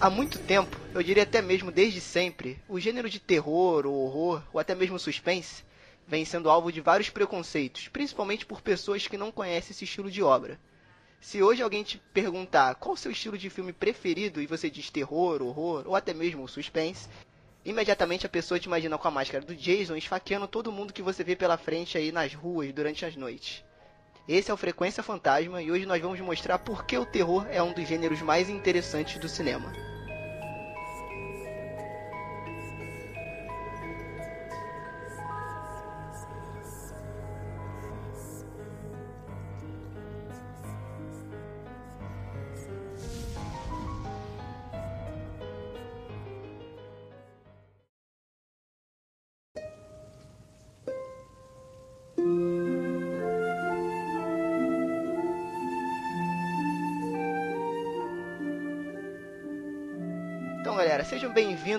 Há muito tempo, eu diria até mesmo desde sempre, o gênero de terror, ou horror, ou até mesmo suspense, vem sendo alvo de vários preconceitos, principalmente por pessoas que não conhecem esse estilo de obra. Se hoje alguém te perguntar qual o seu estilo de filme preferido e você diz terror, horror ou até mesmo suspense, imediatamente a pessoa te imagina com a máscara do Jason esfaqueando todo mundo que você vê pela frente aí nas ruas durante as noites. Esse é o Frequência Fantasma e hoje nós vamos mostrar por que o terror é um dos gêneros mais interessantes do cinema.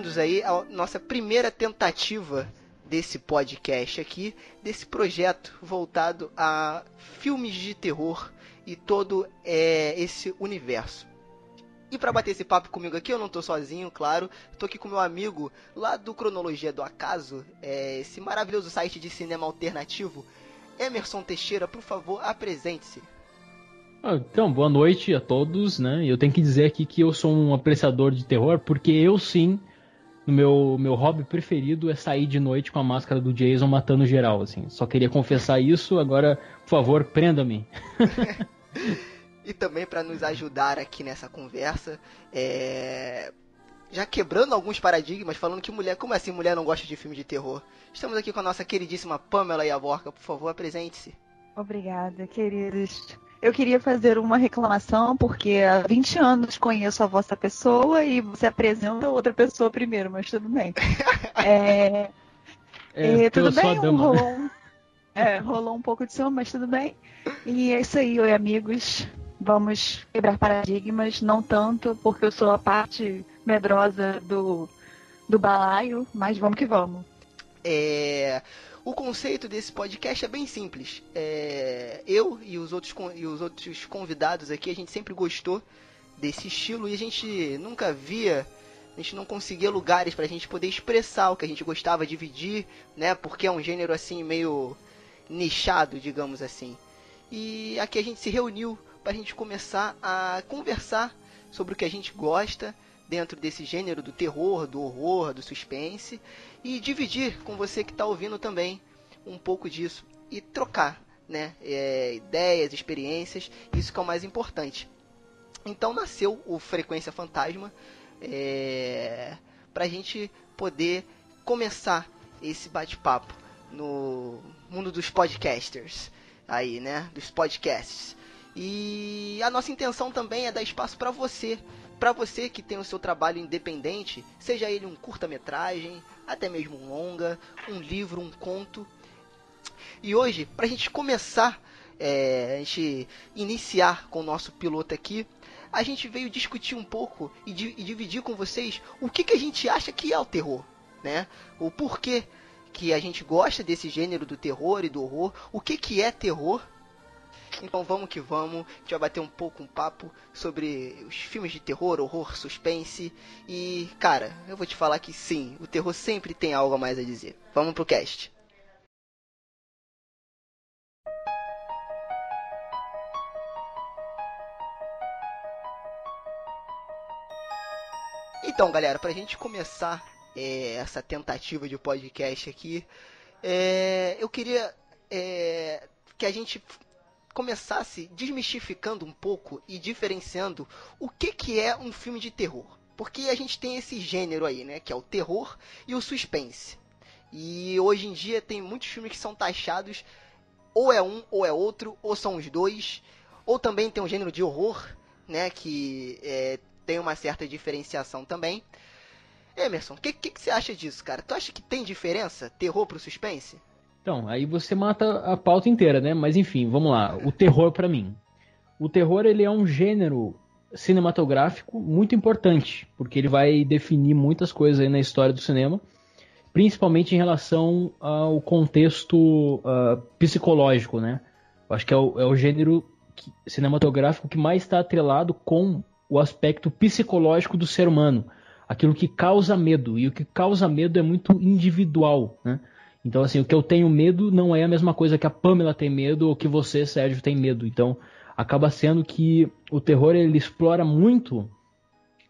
Bem-vindos aí à nossa primeira tentativa desse podcast aqui, desse projeto voltado a filmes de terror e todo é, esse universo. E para bater esse papo comigo aqui, eu não tô sozinho, claro. Tô aqui com meu amigo lá do Cronologia do Acaso, é, esse maravilhoso site de cinema alternativo. Emerson Teixeira, por favor, apresente-se. Ah, Então, boa noite a todos, né? Eu tenho que dizer aqui que eu sou um apreciador de terror, porque eu sim, o meu, meu hobby preferido é sair de noite com a máscara do Jason matando geral, assim. Só queria confessar isso, agora, por favor, prenda-me. E também para nos ajudar aqui nessa conversa, é... já quebrando alguns paradigmas, falando que mulher, como assim mulher não gosta de filme de terror? Estamos aqui com a nossa queridíssima Pamela Iavorca, por favor, apresente-se. Obrigada, queridos. Eu queria fazer uma reclamação, porque há 20 anos conheço a vossa pessoa e você apresenta outra pessoa primeiro, mas tudo bem. É, É, eu tudo bem, rolou, um- é, rolou um pouco de ciúme, mas tudo bem. E é isso aí, oi amigos. Vamos quebrar paradigmas, não tanto, porque eu sou a parte medrosa do, do balaio, mas vamos que vamos. É, O conceito desse podcast é bem simples. É, Eu e os, outros, e os outros convidados aqui, a gente sempre gostou desse estilo e a gente nunca via, a gente não conseguia lugares pra gente poder expressar o que a gente gostava, dividir, né? Porque é um gênero assim meio nichado, digamos assim. E aqui a gente se reuniu pra gente começar a conversar sobre o que a gente gosta dentro desse gênero do terror, do horror, do suspense e dividir com você que está ouvindo também um pouco disso e trocar, né, é, ideias, experiências, isso que é o mais importante. Então nasceu o Frequência Fantasma é, para a gente poder começar esse bate-papo no mundo dos podcasters, aí, né, dos podcasts. E a nossa intenção também é dar espaço para você, para você que tem o seu trabalho independente, seja ele um curta-metragem, até mesmo um longa, um livro, um conto. E hoje, para a gente começar, é, a gente iniciar com o nosso piloto aqui, a gente veio discutir um pouco e, di- e dividir com vocês o que, que a gente acha que é o terror, né? O porquê que a gente gosta desse gênero do terror e do horror, o que, que é terror. Então vamos que vamos, a gente vai bater um pouco um papo sobre os filmes de terror, horror, suspense. E, cara, eu vou te falar que sim, o terror sempre tem algo a mais a dizer. Vamos pro cast. Então, galera, pra gente começar é, essa tentativa de podcast aqui, é, eu queria é, que a gente começasse desmistificando um pouco e diferenciando o que, que é um filme de terror. Porque a gente tem esse gênero aí, né? Que é o terror e o suspense. E hoje em dia tem muitos filmes que são taxados ou é um ou é outro, ou são os dois. Ou também tem um gênero de horror, né? Que é, tem uma certa diferenciação também. Emerson, o que, que, que você acha disso, cara? Tu acha que tem diferença terror pro suspense? Então, aí você mata a pauta inteira, né? Mas enfim, vamos lá. O terror pra mim. o terror ele é um gênero cinematográfico muito importante, porque ele vai definir muitas coisas aí na história do cinema, principalmente em relação ao contexto uh, psicológico, né? Eu acho que é o, é o gênero que, cinematográfico que mais está atrelado com o aspecto psicológico do ser humano, aquilo que causa medo, e o que causa medo é muito individual, né? Então, assim, o que eu tenho medo não é a mesma coisa que a Pamela tem medo ou que você, Sérgio, tem medo. Então, acaba sendo que o terror ele explora muito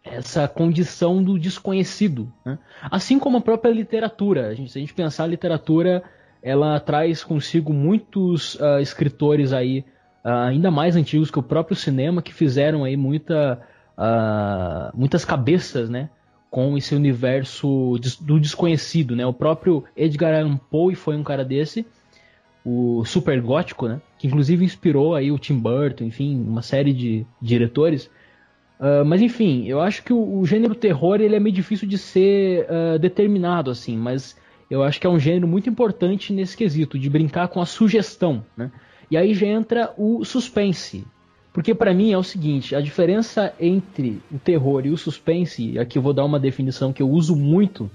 essa condição do desconhecido, né? assim como a própria literatura. A gente, se a gente pensar a literatura, ela traz consigo muitos uh, escritores aí uh, ainda mais antigos que o próprio cinema que fizeram aí muita, uh, muitas cabeças, né? Com esse universo do desconhecido, né? O próprio Edgar Allan Poe foi um cara desse o super gótico, né? Que inclusive inspirou aí o Tim Burton, enfim, uma série de diretores. Uh, mas enfim, eu acho que o, o, gênero terror ele é meio difícil de ser uh, determinado assim, mas eu acho que é um gênero muito importante nesse quesito de brincar com a sugestão, né? E aí já entra o suspense, porque para mim é o seguinte, a diferença entre o terror e o suspense, aqui eu vou dar uma definição que eu uso muito,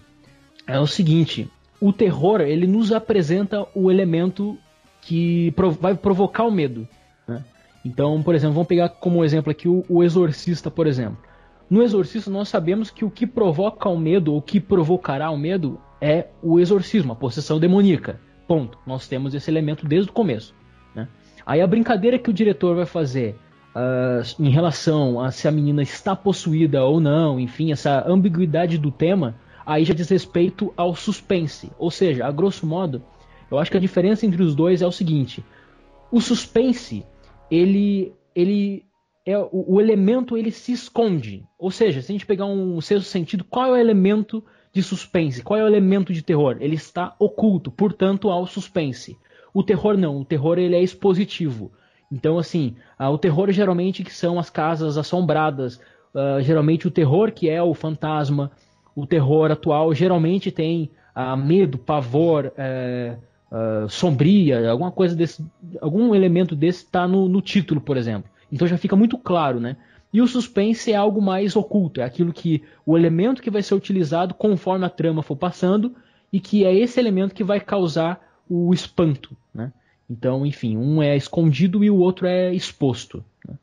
é o seguinte: o terror ele nos apresenta o elemento que vai provocar o medo. Né? Então, por exemplo, vamos pegar como exemplo aqui o, o, Exorcista, por exemplo. No Exorcista nós sabemos que o que provoca o medo, ou que provocará o medo, é o exorcismo, a possessão demoníaca. Ponto. Nós temos esse elemento desde o começo. Né? Aí a brincadeira que o diretor vai fazer uh, em relação a se a menina está possuída ou não, enfim, essa ambiguidade do tema, aí já diz respeito ao suspense. Ou seja, a grosso modo, eu acho que a diferença entre os dois é o seguinte: o suspense, ele, ele é o, o elemento ele se esconde. Ou seja, se a gente pegar um sexto sentido, qual é o elemento de suspense? Qual é o elemento de terror? Ele está oculto, portanto, ao suspense. O terror não, o terror ele é expositivo. Então, assim, uh, o terror geralmente que são as casas assombradas, uh, geralmente o terror que é o fantasma, o terror atual geralmente tem uh, medo, pavor, uh, sombria, alguma coisa desse, algum elemento desse está no, no, título, por exemplo. Então já fica muito claro, né? E o suspense é algo mais oculto, é aquilo que o elemento que vai ser utilizado conforme a trama for passando e que é esse elemento que vai causar o espanto, né? Então, enfim, um é escondido e o outro é exposto. Né?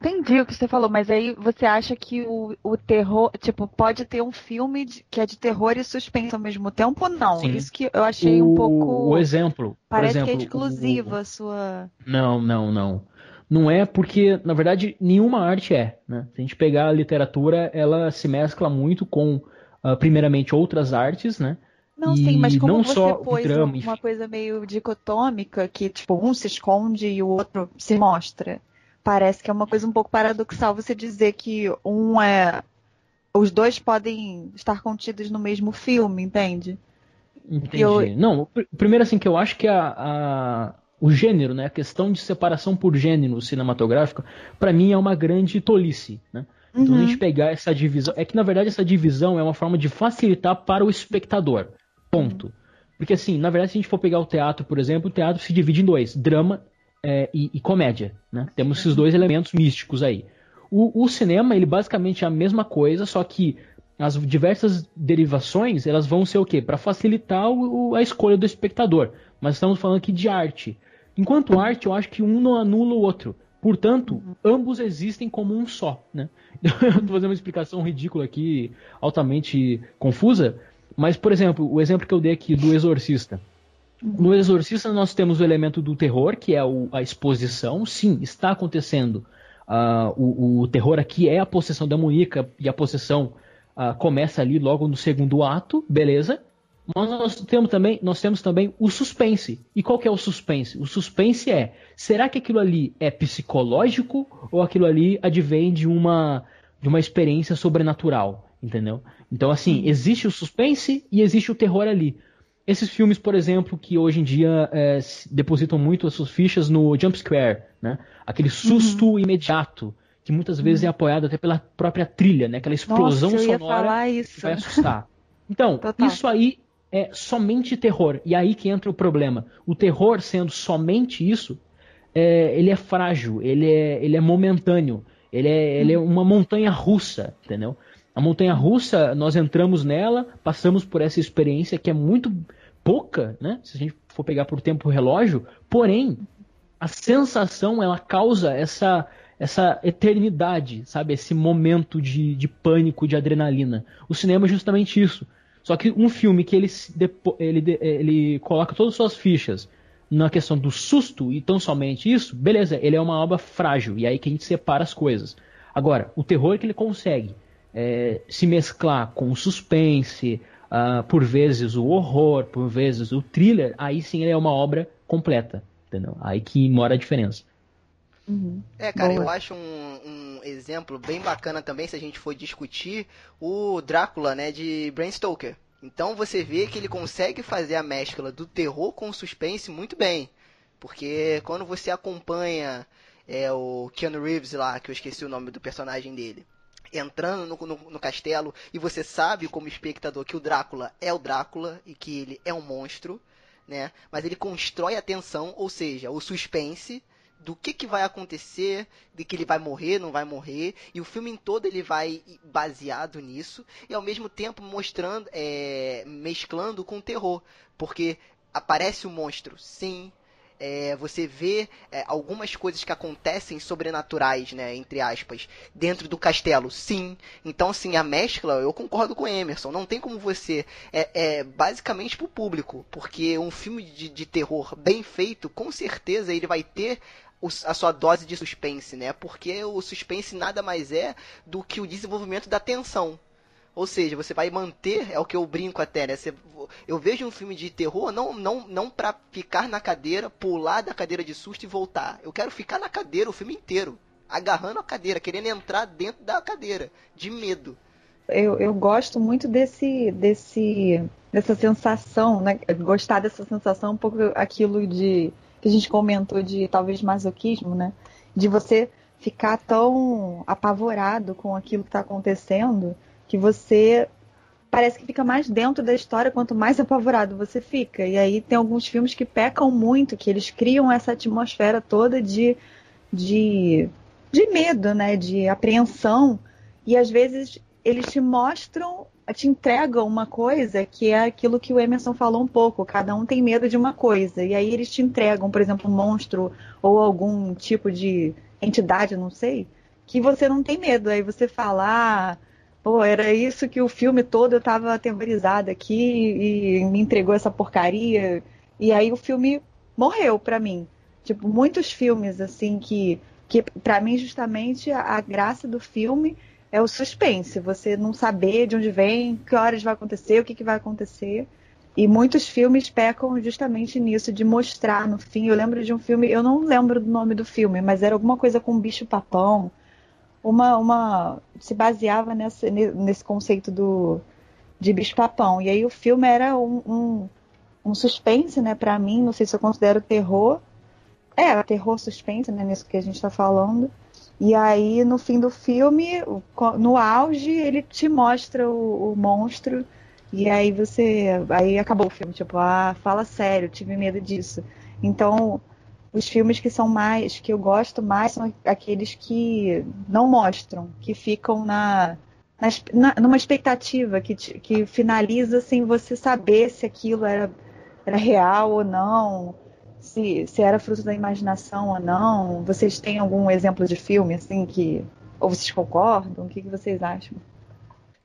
Entendi o que você falou, mas aí você acha que o, o terror, tipo, pode ter um filme de, que é de terror e suspense ao mesmo tempo ou não? Sim. Isso que eu achei o, um pouco. O exclusivo Parece exemplo, que é exclusiva a sua. Não, não, não. Não é porque, na verdade, nenhuma arte é. Né? Se a gente pegar a literatura, ela se mescla muito com, uh, primeiramente, outras artes, né? Não, e sim, mas como não você só pôs drama, uma coisa meio dicotômica, que tipo, um se esconde e o outro se mostra parece que é uma coisa um pouco paradoxal você dizer que um é. Os dois podem estar contidos no mesmo filme, entende? Entendi. Eu... Não, primeiro assim que eu acho que a, a, o gênero, né, a questão de separação por gênero cinematográfico, para mim é uma grande tolice, né? Então uhum. a gente pegar essa divisão, é que na verdade essa divisão é uma forma de facilitar para o espectador. Ponto. Porque assim, na verdade se a gente for pegar o teatro, por exemplo, o teatro se divide em dois, drama é, e, e, comédia. Né? Temos esses dois elementos místicos aí. O, o, cinema, ele basicamente é a mesma coisa, só que as diversas derivações, elas vão ser o quê? Para facilitar o, a escolha do espectador. Mas estamos falando aqui de arte. Enquanto arte, eu acho que um não anula o outro. Portanto, ambos existem como um só. Né? Eu estou fazendo uma explicação ridícula aqui, altamente confusa. Mas, por exemplo, o exemplo que eu dei aqui do Exorcista. No Exorcista nós temos o elemento do terror, que é o, a exposição. Sim, está acontecendo. Uh, o, o, terror aqui é a possessão demoníaca e a possessão uh, começa ali logo no segundo ato, beleza? Mas nós temos também, nós temos também o suspense. E qual que é o suspense? O suspense é, será que aquilo ali é psicológico ou aquilo ali advém de uma, de uma experiência sobrenatural? Entendeu? Então, assim, existe o suspense e existe o terror ali. Esses filmes, por exemplo, que hoje em dia é, depositam muito as suas fichas no jump scare, né? Aquele susto uhum. imediato, que muitas vezes uhum. é apoiado até pela própria trilha, né? Aquela explosão Nossa, sonora que vai assustar. Então, Total. isso aí é somente terror. E aí que entra o problema. O terror sendo somente isso, é, ele é frágil, ele é, ele é momentâneo, ele é, ele é uma montanha russa, entendeu? A montanha russa, nós entramos nela, passamos por essa experiência que é muito pouca, né? Se a gente for pegar por tempo relógio, porém, a sensação ela causa essa essa eternidade, sabe? Esse momento de, de pânico, de adrenalina. O cinema é justamente isso. Só que um filme que ele, ele, ele coloca todas as suas fichas na questão do susto e tão somente isso, beleza, ele é uma obra frágil, e é aí que a gente separa as coisas. Agora, o terror que ele consegue é, se mesclar com o suspense, uh, por vezes o horror, por vezes o thriller, aí sim ele é uma obra completa, entendeu? Aí que mora a diferença. Uhum. É, cara, Boa. eu acho um, um, exemplo bem bacana também, se a gente for discutir, o Drácula, né, de Bram Stoker. Então você vê que ele consegue fazer a mescla do terror com o suspense muito bem. Porque quando você acompanha é, o Keanu Reeves lá, que eu esqueci o nome do personagem dele, entrando no, no, no, castelo e você sabe como espectador que o Drácula é o Drácula e que ele é um monstro, né? Mas ele constrói a tensão, ou seja, o suspense do que, que vai acontecer, de que ele vai morrer, não vai morrer, e o filme em todo ele vai baseado nisso, e ao mesmo tempo mostrando, é, mesclando com terror, porque aparece o monstro, sim, é, você vê é, algumas coisas que acontecem sobrenaturais, né, entre aspas, dentro do castelo, sim. Então, sim, a mescla, eu concordo com o Emerson, não tem como você, é, é basicamente pro público, porque um filme de, de terror bem feito, com certeza ele vai ter a sua dose de suspense, né? Porque o suspense nada mais é do que o desenvolvimento da tensão. Ou seja, você vai manter, é o que eu brinco até, né? Você, eu vejo um filme de terror não, não, não pra ficar na cadeira, pular da cadeira de susto e voltar. Eu quero ficar na cadeira o filme inteiro, agarrando a cadeira, querendo entrar dentro da cadeira, de medo. Eu, eu gosto muito desse, desse, dessa sensação, né? Gostar dessa sensação, um pouco aquilo de que a gente comentou de talvez masoquismo, né? De você ficar tão apavorado com aquilo que está acontecendo que você parece que fica mais dentro da história quanto mais apavorado você fica. E aí tem alguns filmes que pecam muito, que eles criam essa atmosfera toda de, de, de medo, né? De apreensão. E às vezes eles te mostram te entregam uma coisa que é aquilo que o Emerson falou um pouco. Cada um tem medo de uma coisa. E aí eles te entregam, por exemplo, um monstro ou algum tipo de entidade, não sei, que você não tem medo. Aí você fala, ah, pô, era isso que o filme todo eu tava aterrorizada aqui e me entregou essa porcaria. E aí o filme morreu pra mim. Tipo, muitos filmes, assim, que, que para mim, justamente, a, a graça do filme é o suspense, você não saber de onde vem, que horas vai acontecer, o que, que vai acontecer. E muitos filmes pecam justamente nisso, de mostrar no fim. Eu lembro de um filme, eu não lembro do nome do filme, mas era alguma coisa com um bicho-papão. Uma, uma. Se baseava nessa, nesse conceito do, de bicho-papão. E aí o filme era um, um, um suspense, né, pra mim. Não sei se eu considero terror. É, terror suspense, né, nisso que a gente tá falando. E aí, no fim do filme, no auge, ele te mostra o, o, monstro. E aí você. Aí acabou o filme, tipo, ah, fala sério, tive medo disso. Então, os filmes que são mais. que eu gosto mais são aqueles que não mostram, que ficam na. na numa expectativa que, que finaliza sem você saber se aquilo era, era real ou não se, se era fruto da imaginação ou não. Vocês têm algum exemplo de filme assim que. Ou vocês concordam? O que, que vocês acham?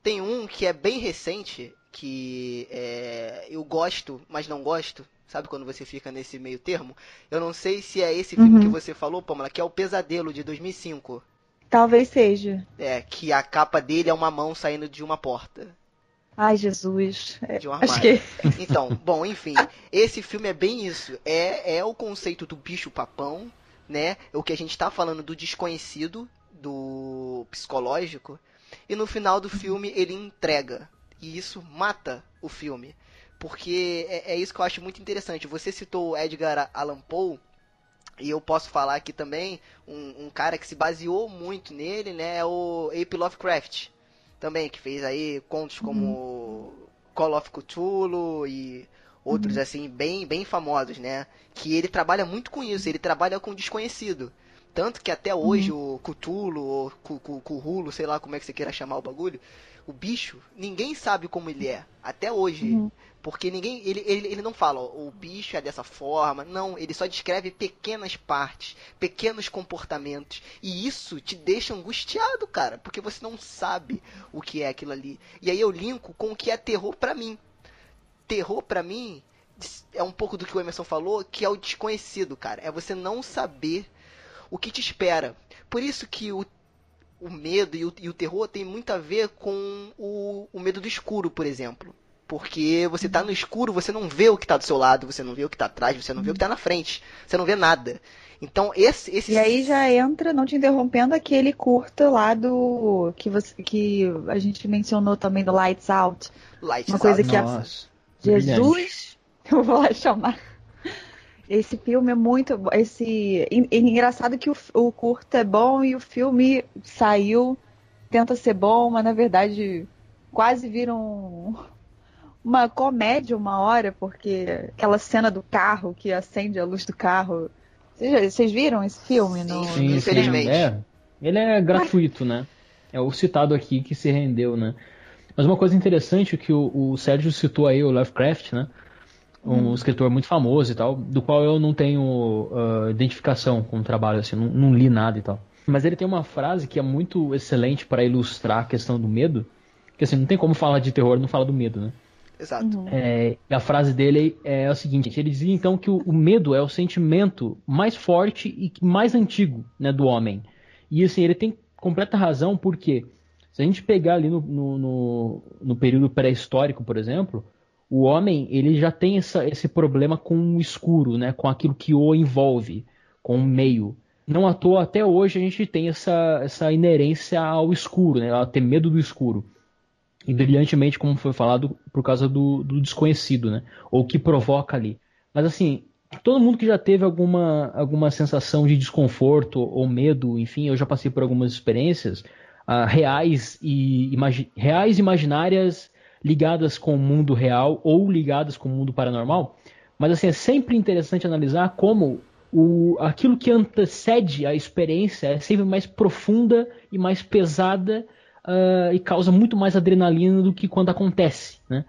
Tem um que é bem recente, que é, eu gosto, mas não gosto. Sabe quando você fica nesse meio termo? Eu não sei se é esse filme uhum. que você falou, Pamela, que é o Pesadelo de 2005. Talvez seja. É, que a capa dele é uma mão saindo de uma porta. Ai, Jesus. É, de um armário. Acho que... Então, bom, enfim, esse filme é bem isso. É, é o conceito do bicho-papão, né? O que a gente tá falando do desconhecido, do psicológico. E no final do filme ele entrega. E isso mata o filme. Porque é, é isso que eu acho muito interessante. Você citou Edgar Allan Poe. E eu posso falar aqui também, um, um cara que se baseou muito nele, né, é o Ape Lovecraft também, que fez aí contos como uhum. Call of Cthulhu e outros uhum. assim bem bem famosos, né? Que ele trabalha muito com isso, ele trabalha com desconhecido. Tanto que até hoje uhum. o Cthulhu, ou Cthulhu, sei lá como é que você queira chamar o bagulho, o bicho, ninguém sabe como ele é. Até hoje. Uhum. Porque ninguém. Ele, ele, ele não fala, ó, o bicho é dessa forma. Não, ele só descreve pequenas partes, pequenos comportamentos. E isso te deixa angustiado, cara. Porque você não sabe o que é aquilo ali. E aí eu linko com o que é terror para mim. Terror para mim é um pouco do que o Emerson falou, que é o desconhecido, cara. É você não saber o que te espera. Por isso que o, o medo e o, e o terror tem muito a ver com o, o medo do escuro, por exemplo. Porque você tá no escuro, você não vê o que tá do seu lado, você não vê o que tá atrás, você não vê o que tá na frente, você não vê nada. Então, esse, esse. E aí já entra, não te interrompendo, aquele curta lá do. que, você, que a gente mencionou também do Lights Out. Lights Uma coisa Out. que Nossa, a... Jesus, eu vou lá chamar. Esse filme é muito. Esse, engraçado que o, o curta é bom e o filme saiu, tenta ser bom, mas na verdade quase vira um, uma comédia uma hora, porque aquela cena do carro que acende a luz do carro. Vocês, viram esse filme? Sim, no... sim, infelizmente. É, ele é gratuito, né? É o citado aqui que se rendeu, né? Mas uma coisa interessante que o, o Sérgio citou aí, o Lovecraft, né? Um hum. escritor muito famoso e tal, do qual eu não tenho uh, identificação com o trabalho, assim, não, não li nada e tal. Mas ele tem uma frase que é muito excelente para ilustrar a questão do medo, que assim, não tem como falar de terror não falar do medo, né? Exato. Uhum. É, a frase dele é a seguinte: ele dizia então que o, o, medo é o sentimento mais forte e mais antigo né, do homem. E assim, ele tem completa razão, porque se a gente pegar ali no, no, no, no período pré-histórico, por exemplo, o homem ele já tem essa, esse problema com o escuro, né, com aquilo que o envolve, com o meio. Não à toa, até hoje a gente tem essa, essa inerência ao escuro, né, a ter medo do escuro e brilhantemente, como foi falado, por causa do, do desconhecido, né? Ou que provoca ali. Mas assim, todo mundo que já teve alguma, alguma sensação de desconforto ou medo, enfim, eu já passei por algumas experiências uh, reais e imagi reais imaginárias ligadas com o mundo real ou ligadas com o mundo paranormal. Mas assim, é sempre interessante analisar como o, aquilo que antecede a experiência é sempre mais profunda e mais pesada uh, e causa muito mais adrenalina do que quando acontece, né?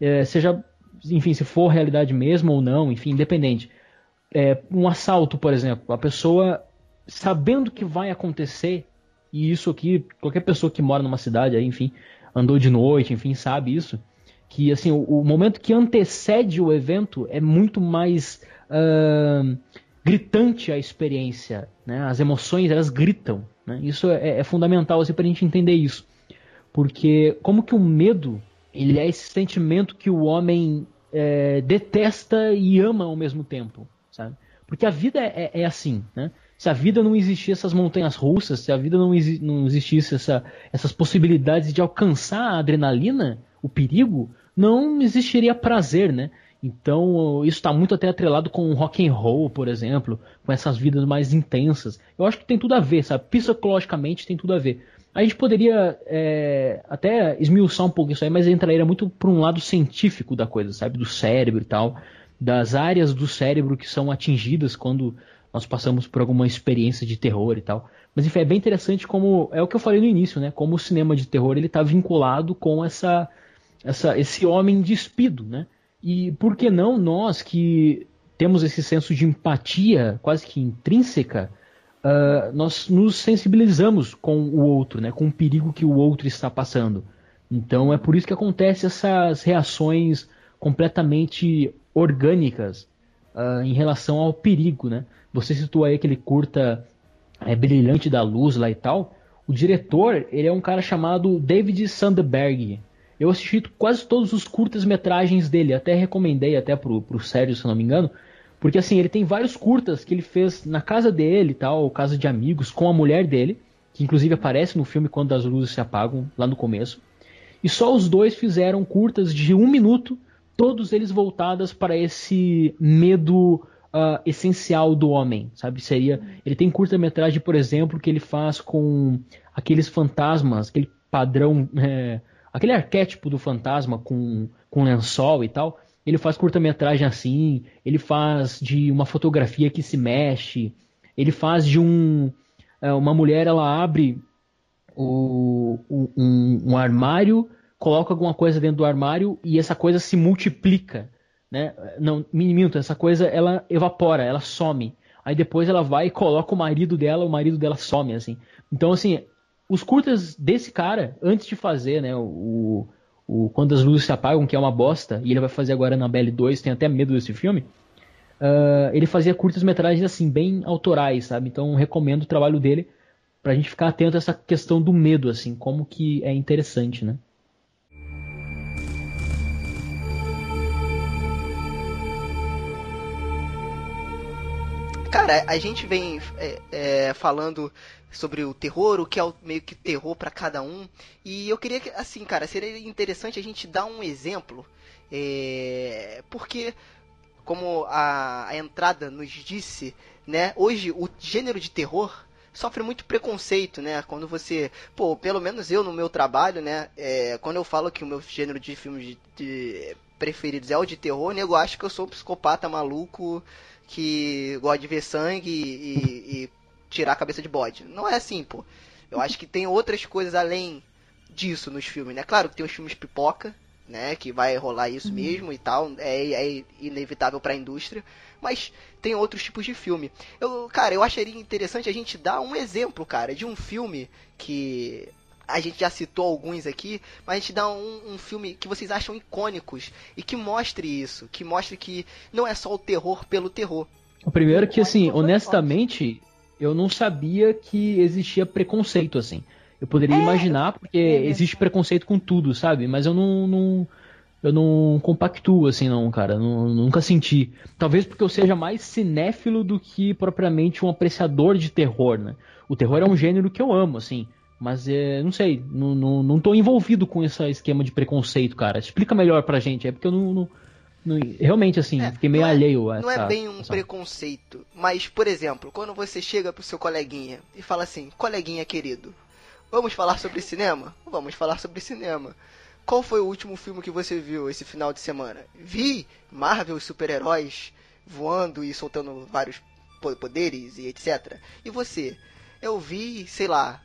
É, seja, enfim, se for realidade mesmo ou não, enfim, independente. É, um assalto, por exemplo, a pessoa sabendo que vai acontecer, e isso aqui, qualquer pessoa que mora numa cidade, aí, enfim, andou de noite, enfim, sabe isso, que assim, o, o momento que antecede o evento é muito mais uh, gritante a experiência, né? As emoções, elas gritam, né? Isso é, é fundamental assim, para a gente entender isso. Porque como que o medo ele é esse sentimento que o homem é, detesta e ama ao mesmo tempo, sabe? Porque a vida é, é, é assim, né? Se a vida não existisse essas montanhas russas, se a vida não, exi não existisse essa, essas possibilidades de alcançar a adrenalina, o perigo, não existiria prazer, né? Então, isso está muito até atrelado com o rock and roll, por exemplo, com essas vidas mais intensas. Eu acho que tem tudo a ver, sabe? Psicologicamente tem tudo a ver. A gente poderia é, até esmiuçar um pouco isso aí, mas entraria muito por um lado científico da coisa, sabe? Do cérebro e tal, das áreas do cérebro que são atingidas quando nós passamos por alguma experiência de terror e tal. Mas enfim, é bem interessante como é o que eu falei no início, né? Como o cinema de terror ele está vinculado com essa, essa, esse homem despido, né? E por que não nós que temos esse senso de empatia quase que intrínseca, uh, nós nos sensibilizamos com o outro, né, com o perigo que o outro está passando. Então é por isso que acontecem essas reações completamente orgânicas uh, em relação ao perigo, né? Você citou aí aquele curta é, brilhante da luz lá e tal. O diretor ele é um cara chamado David Sandberg. Eu assisti quase todos os curtas-metragens dele, até recomendei até pro, pro Sérgio, se não me engano, porque assim, ele tem vários curtas que ele fez na casa dele, tal, casa de amigos, com a mulher dele, que inclusive aparece no filme quando as luzes se apagam, lá no começo. E só os dois fizeram curtas de um minuto, todos eles voltadas para esse medo uh, essencial do homem, sabe? Seria, ele tem curta-metragem, por exemplo, que ele faz com aqueles fantasmas, aquele padrão é, aquele arquétipo do fantasma com, com lençol e tal, ele faz curta-metragem assim, ele faz de uma fotografia que se mexe, ele faz de um. É, uma mulher, ela abre o, um, um, armário, coloca alguma coisa dentro do armário e essa coisa se multiplica. Né? Não, minto, essa coisa ela evapora, ela some. Aí depois ela vai e coloca o marido dela, o marido dela some, assim. Então, assim, os curtas desse cara, antes de fazer, né, o, o Quando as Luzes Se Apagam, que é uma bosta, e ele vai fazer agora na BL2, tenho até medo desse filme, uh, ele fazia curtas-metragens, assim, bem autorais, sabe? Então, recomendo o trabalho dele pra gente ficar atento a essa questão do medo, assim, como que é interessante, né? Cara, a gente vem é, é, falando sobre o terror, o que é o, meio que terror para cada um. E eu queria que, assim, cara, seria interessante a gente dar um exemplo. É, porque, como a, a entrada nos disse, né, hoje o gênero de terror sofre muito preconceito, né? Quando você, pô, pelo menos eu no meu trabalho, né? É, quando eu falo que o meu gênero de filmes de, de preferidos é o de terror, nego acha que eu sou um psicopata maluco que gosta de ver sangue e, e, tirar a cabeça de bode. Não é assim, pô. Eu acho que tem outras coisas além disso nos filmes, né? Claro que tem os filmes pipoca, né? Que vai rolar isso uhum. mesmo e tal. É, é inevitável para a indústria. Mas tem outros tipos de filme. Eu, cara, eu acharia interessante a gente dar um exemplo, cara, de um filme que a gente já citou alguns aqui, mas a gente dá um, um, filme que vocês acham icônicos e que mostre isso, que mostre que não é só o terror pelo terror. O primeiro que, assim, honestamente, eu não sabia que existia preconceito, assim. Eu poderia é, imaginar, porque é existe preconceito com tudo, sabe? Mas eu não, não eu não compactuo, assim, não, cara. Não, nunca senti. Talvez porque eu seja mais cinéfilo do que propriamente um apreciador de terror, né? O terror é um gênero que eu amo, assim. Mas é, não sei, não, não, não tô envolvido com esse esquema de preconceito, cara. Explica melhor pra gente. É porque eu não. não, não realmente, assim, é, fiquei meio é, alheio a Não é bem um preconceito. Mas, por exemplo, quando você chega pro seu coleguinha e fala assim: coleguinha querido, vamos falar sobre cinema? Vamos falar sobre cinema. Qual foi o último filme que você viu esse final de semana? Vi Marvel super-heróis voando e soltando vários poderes e etc. E você? Eu vi, sei lá,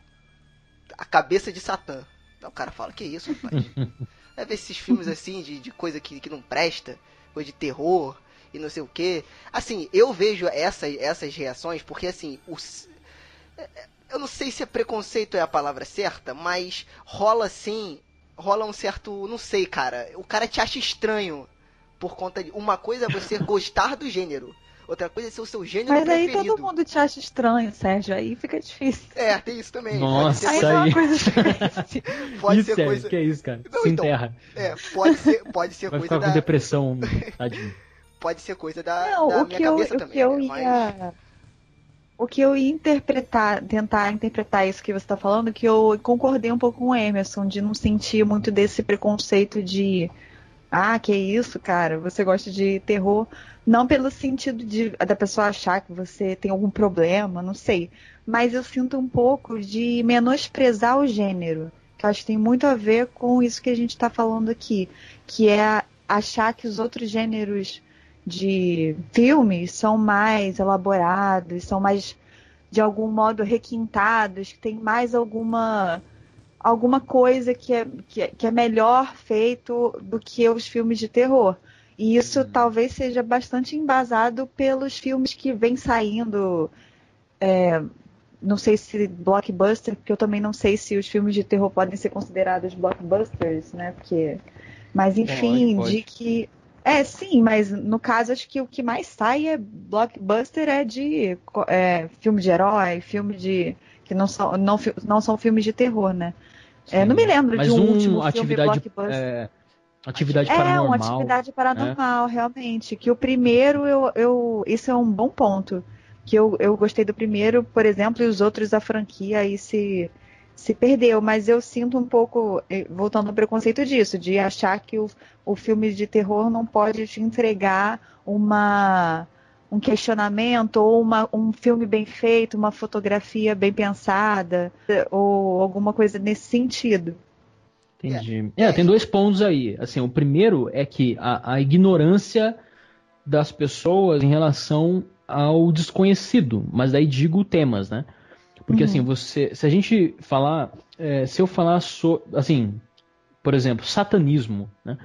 a cabeça de Satã. o cara fala, que isso, rapaz? É ver esses filmes assim, de, de coisa que, que não presta, coisa de terror e não sei o que. Assim, eu vejo essa, essas reações porque, assim, os, é, eu não sei se é preconceito é a palavra certa, mas rola assim, rola um certo, não sei, cara. O cara te acha estranho por conta de uma coisa é você gostar do gênero. Outra coisa é ser o seu gênero Mas preferido. Mas aí todo mundo te acha estranho, Sérgio. Aí fica difícil. É, tem isso também. Nossa, aí. É coisa pode isso ser é, coisa... Que é isso, cara? Não, Se então, enterra. É, pode ser, pode ser Vai coisa ficar da... com depressão, tadinho. Pode ser coisa da, Não, da minha cabeça eu, também. O que eu né? ia... Mas... O que eu ia interpretar, tentar interpretar isso que você está falando, que eu concordei um pouco com o Emerson, de não sentir muito desse preconceito de ah, que isso, cara, você gosta de terror, não pelo sentido de da pessoa achar que você tem algum problema, não sei. Mas eu sinto um pouco de menosprezar o gênero. Que acho que tem muito a ver com isso que a gente está falando aqui. Que é achar que os outros gêneros de filmes são mais elaborados, são mais, de algum modo, requintados, que tem mais alguma alguma coisa que é, que é, que é melhor feito do que os filmes de terror. E isso uhum. talvez seja bastante embasado pelos filmes que vêm saindo. É, não sei se blockbuster, porque eu também não sei se os filmes de terror podem ser considerados blockbusters, né? Porque, mas enfim, de que é sim, mas no caso acho que o que mais sai é blockbuster é de é, filme de herói, filme de que não são não, não são filmes de terror, né? É, não me lembro mas de um, um último atividade, filme blockbuster. É Atividade é, paranormal. É, uma atividade paranormal, né? realmente. Que o primeiro, eu, eu, isso é um bom ponto. Que eu, eu gostei do primeiro, por exemplo, e os outros da franquia aí se, se perdeu. Mas eu sinto um pouco, eh, voltando ao preconceito disso, de achar que o, o filme de terror não pode te entregar uma um questionamento ou uma, um filme bem feito, uma fotografia bem pensada ou alguma coisa nesse sentido. Entendi. É, tem dois pontos aí. Assim, o primeiro é que a, a ignorância das pessoas em relação ao desconhecido, mas daí digo temas, né? Porque assim, uhum. assim, você, se a gente falar, é, se eu falar so, assim, por exemplo, satanismo, né?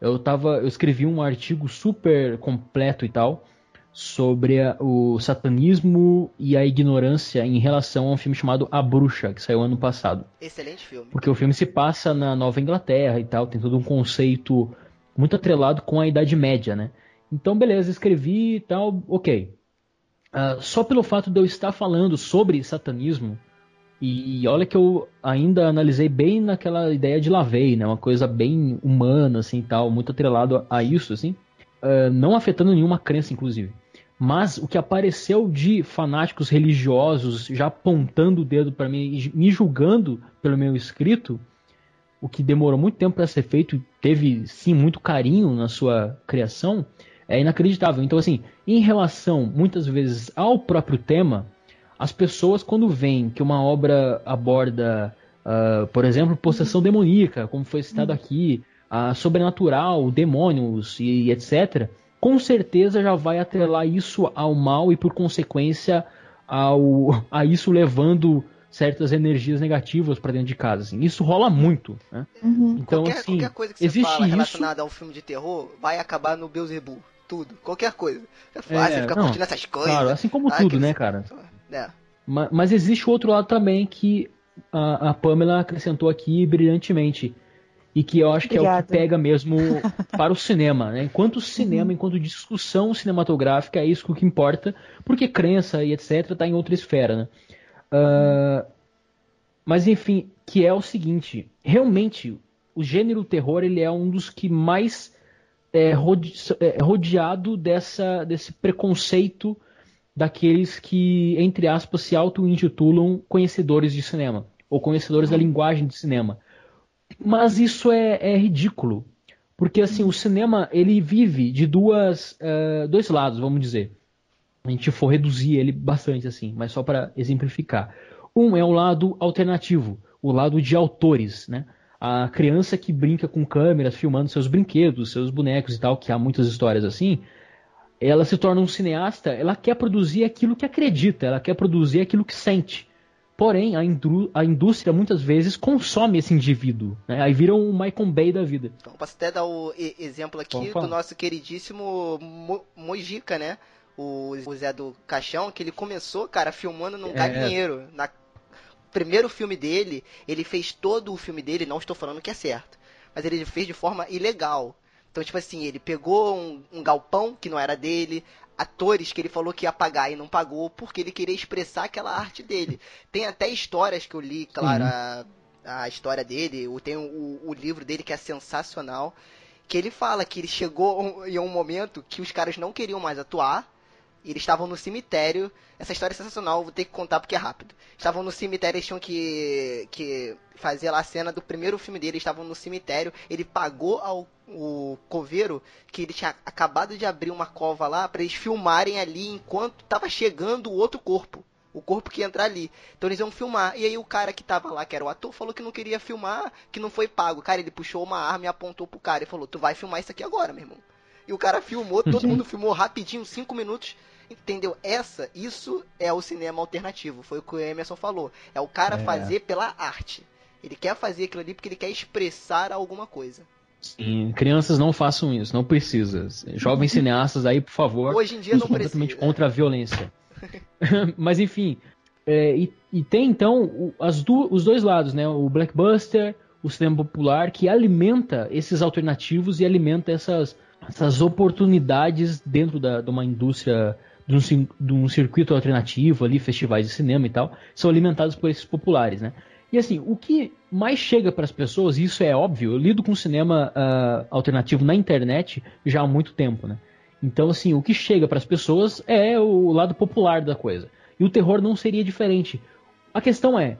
Eu tava, eu escrevi um artigo super completo e tal sobre o satanismo e a ignorância em relação a um filme chamado A Bruxa, que saiu ano passado. Excelente filme. Porque o filme se passa na Nova Inglaterra e tal, tem todo um conceito muito atrelado com a Idade Média, né? Então, beleza, escrevi e tal, ok. Uh, só pelo fato de eu estar falando sobre satanismo, e, olha que eu ainda analisei bem naquela ideia de Lavey, né? Uma coisa bem humana, assim, tal, muito atrelado a, a isso, assim. Uh, não afetando nenhuma crença, inclusive. Mas o que apareceu de fanáticos religiosos já apontando o dedo para mim, me julgando pelo meu escrito, o que demorou muito tempo para ser feito, teve sim muito carinho na sua criação, é inacreditável. Então, assim, em relação muitas vezes ao próprio tema, as pessoas, quando veem que uma obra aborda, uh, por exemplo, possessão demoníaca, como foi citado uhum. aqui, a sobrenatural, demônios e, e etc com certeza já vai atrelar isso ao mal e por consequência ao a isso levando certas energias negativas para dentro de casa. Assim. Isso rola muito. Né? Uhum. Então, qualquer, assim, qualquer coisa que você existe fala relacionada isso... ao filme de terror vai acabar no Beelzebub. Tudo. Qualquer coisa. É fácil é, ficar não, curtindo essas coisas. Claro, assim como ah, tudo, né, cara? É. Mas, mas, existe o outro lado também que a, a Pamela acrescentou aqui brilhantemente e que eu acho que Obrigada. é o que pega mesmo para o cinema. Né? Enquanto cinema, uhum. enquanto discussão cinematográfica, é isso que importa, porque crença e etc. está em outra esfera. Né? Uh, mas enfim, que é o seguinte: realmente, o gênero terror ele é um dos que mais é, é rodeado dessa, desse preconceito daqueles que, entre aspas, se auto-intitulam conhecedores de cinema ou conhecedores da uhum. linguagem de cinema. Mas isso é, é ridículo. Porque assim, o cinema ele vive de duas, uh, dois lados, vamos dizer. A gente for reduzir ele bastante assim, mas só para exemplificar. Um é o lado alternativo, o lado de autores, né? A criança que brinca com câmeras, filmando seus brinquedos, seus bonecos e tal, que há muitas histórias assim, ela se torna um cineasta, ela quer produzir aquilo que acredita, ela quer produzir aquilo que sente. Porém, a, indú a indústria muitas vezes consome esse indivíduo. Né? Aí viram o Michael Bay da vida. Então, posso até dar o exemplo aqui do nosso queridíssimo Mo Mojica, né? O, o Zé do Caixão, que ele começou, cara, filmando num é... galinheiro. Na primeiro filme dele, ele fez todo o filme dele, não estou falando que é certo, mas ele fez de forma ilegal. Então, tipo assim, ele pegou um, um galpão que não era dele, atores que ele falou que ia pagar e não pagou porque ele queria expressar aquela arte dele. Tem até histórias que eu li, claro, a, a, história dele, tem o, o livro dele que é sensacional, que ele fala que ele chegou em um momento que os caras não queriam mais atuar, e eles estavam no cemitério. Essa história é sensacional, vou ter que contar porque é rápido. Estavam no cemitério, eles tinham que, que fazer lá a cena do primeiro filme dele. Eles estavam no cemitério, ele pagou ao o coveiro que ele tinha acabado de abrir uma cova lá para eles filmarem ali enquanto tava chegando o outro corpo. O corpo que ia entrar ali. Então eles iam filmar. E aí o cara que tava lá, que era o ator, falou que não queria filmar, que não foi pago. Cara, ele puxou uma arma e apontou pro cara e falou: Tu vai filmar isso aqui agora, meu irmão. E o cara filmou, todo mundo filmou rapidinho, cinco minutos. Entendeu? Essa, isso é o cinema alternativo. Foi o que o Emerson falou. É o cara é. fazer pela arte. Ele quer fazer aquilo ali porque ele quer expressar alguma coisa. Sim, crianças não façam isso, não precisa. Jovens cineastas aí, por favor. Hoje em dia não completamente precisa. contra a violência. Mas enfim, é, e, e, tem então as do, os dois lados, né? O blockbuster, o cinema popular, que alimenta esses alternativos e alimenta essas, essas oportunidades dentro da, de uma indústria, de um, de um circuito alternativo ali, festivais de cinema e tal, são alimentados por esses populares, né? E assim, o que mais chega para as pessoas, e isso é óbvio, eu lido com cinema uh, alternativo na internet já há muito tempo, né? Então, assim, o que chega para as pessoas é o lado popular da coisa. E o terror não seria diferente. A questão é,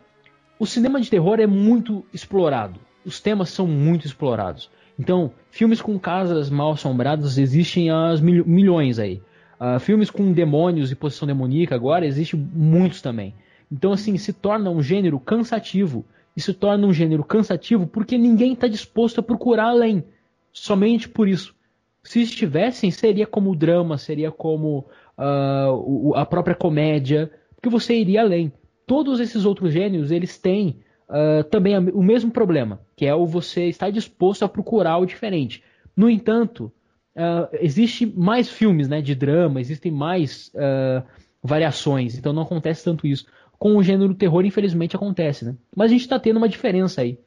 o cinema de terror é muito explorado. Os temas são muito explorados. Então, filmes com casas mal assombradas existem há mil milhões aí. Uh, filmes com demônios e possessão demoníaca agora existem muitos também. Então, assim, se torna um gênero cansativo isso torna um gênero cansativo porque ninguém está disposto a procurar além. Somente por isso. Se estivessem, seria como o drama, seria como uh, a própria comédia, porque você iria além. Todos esses outros gêneros, eles têm uh, também o mesmo problema, que é o você estar disposto a procurar o diferente. No entanto, uh, existe mais filmes né, de drama, existem mais uh, variações, então não acontece tanto isso. Com o gênero terror, infelizmente, acontece. Né? Mas a gente está tendo uma diferença aí.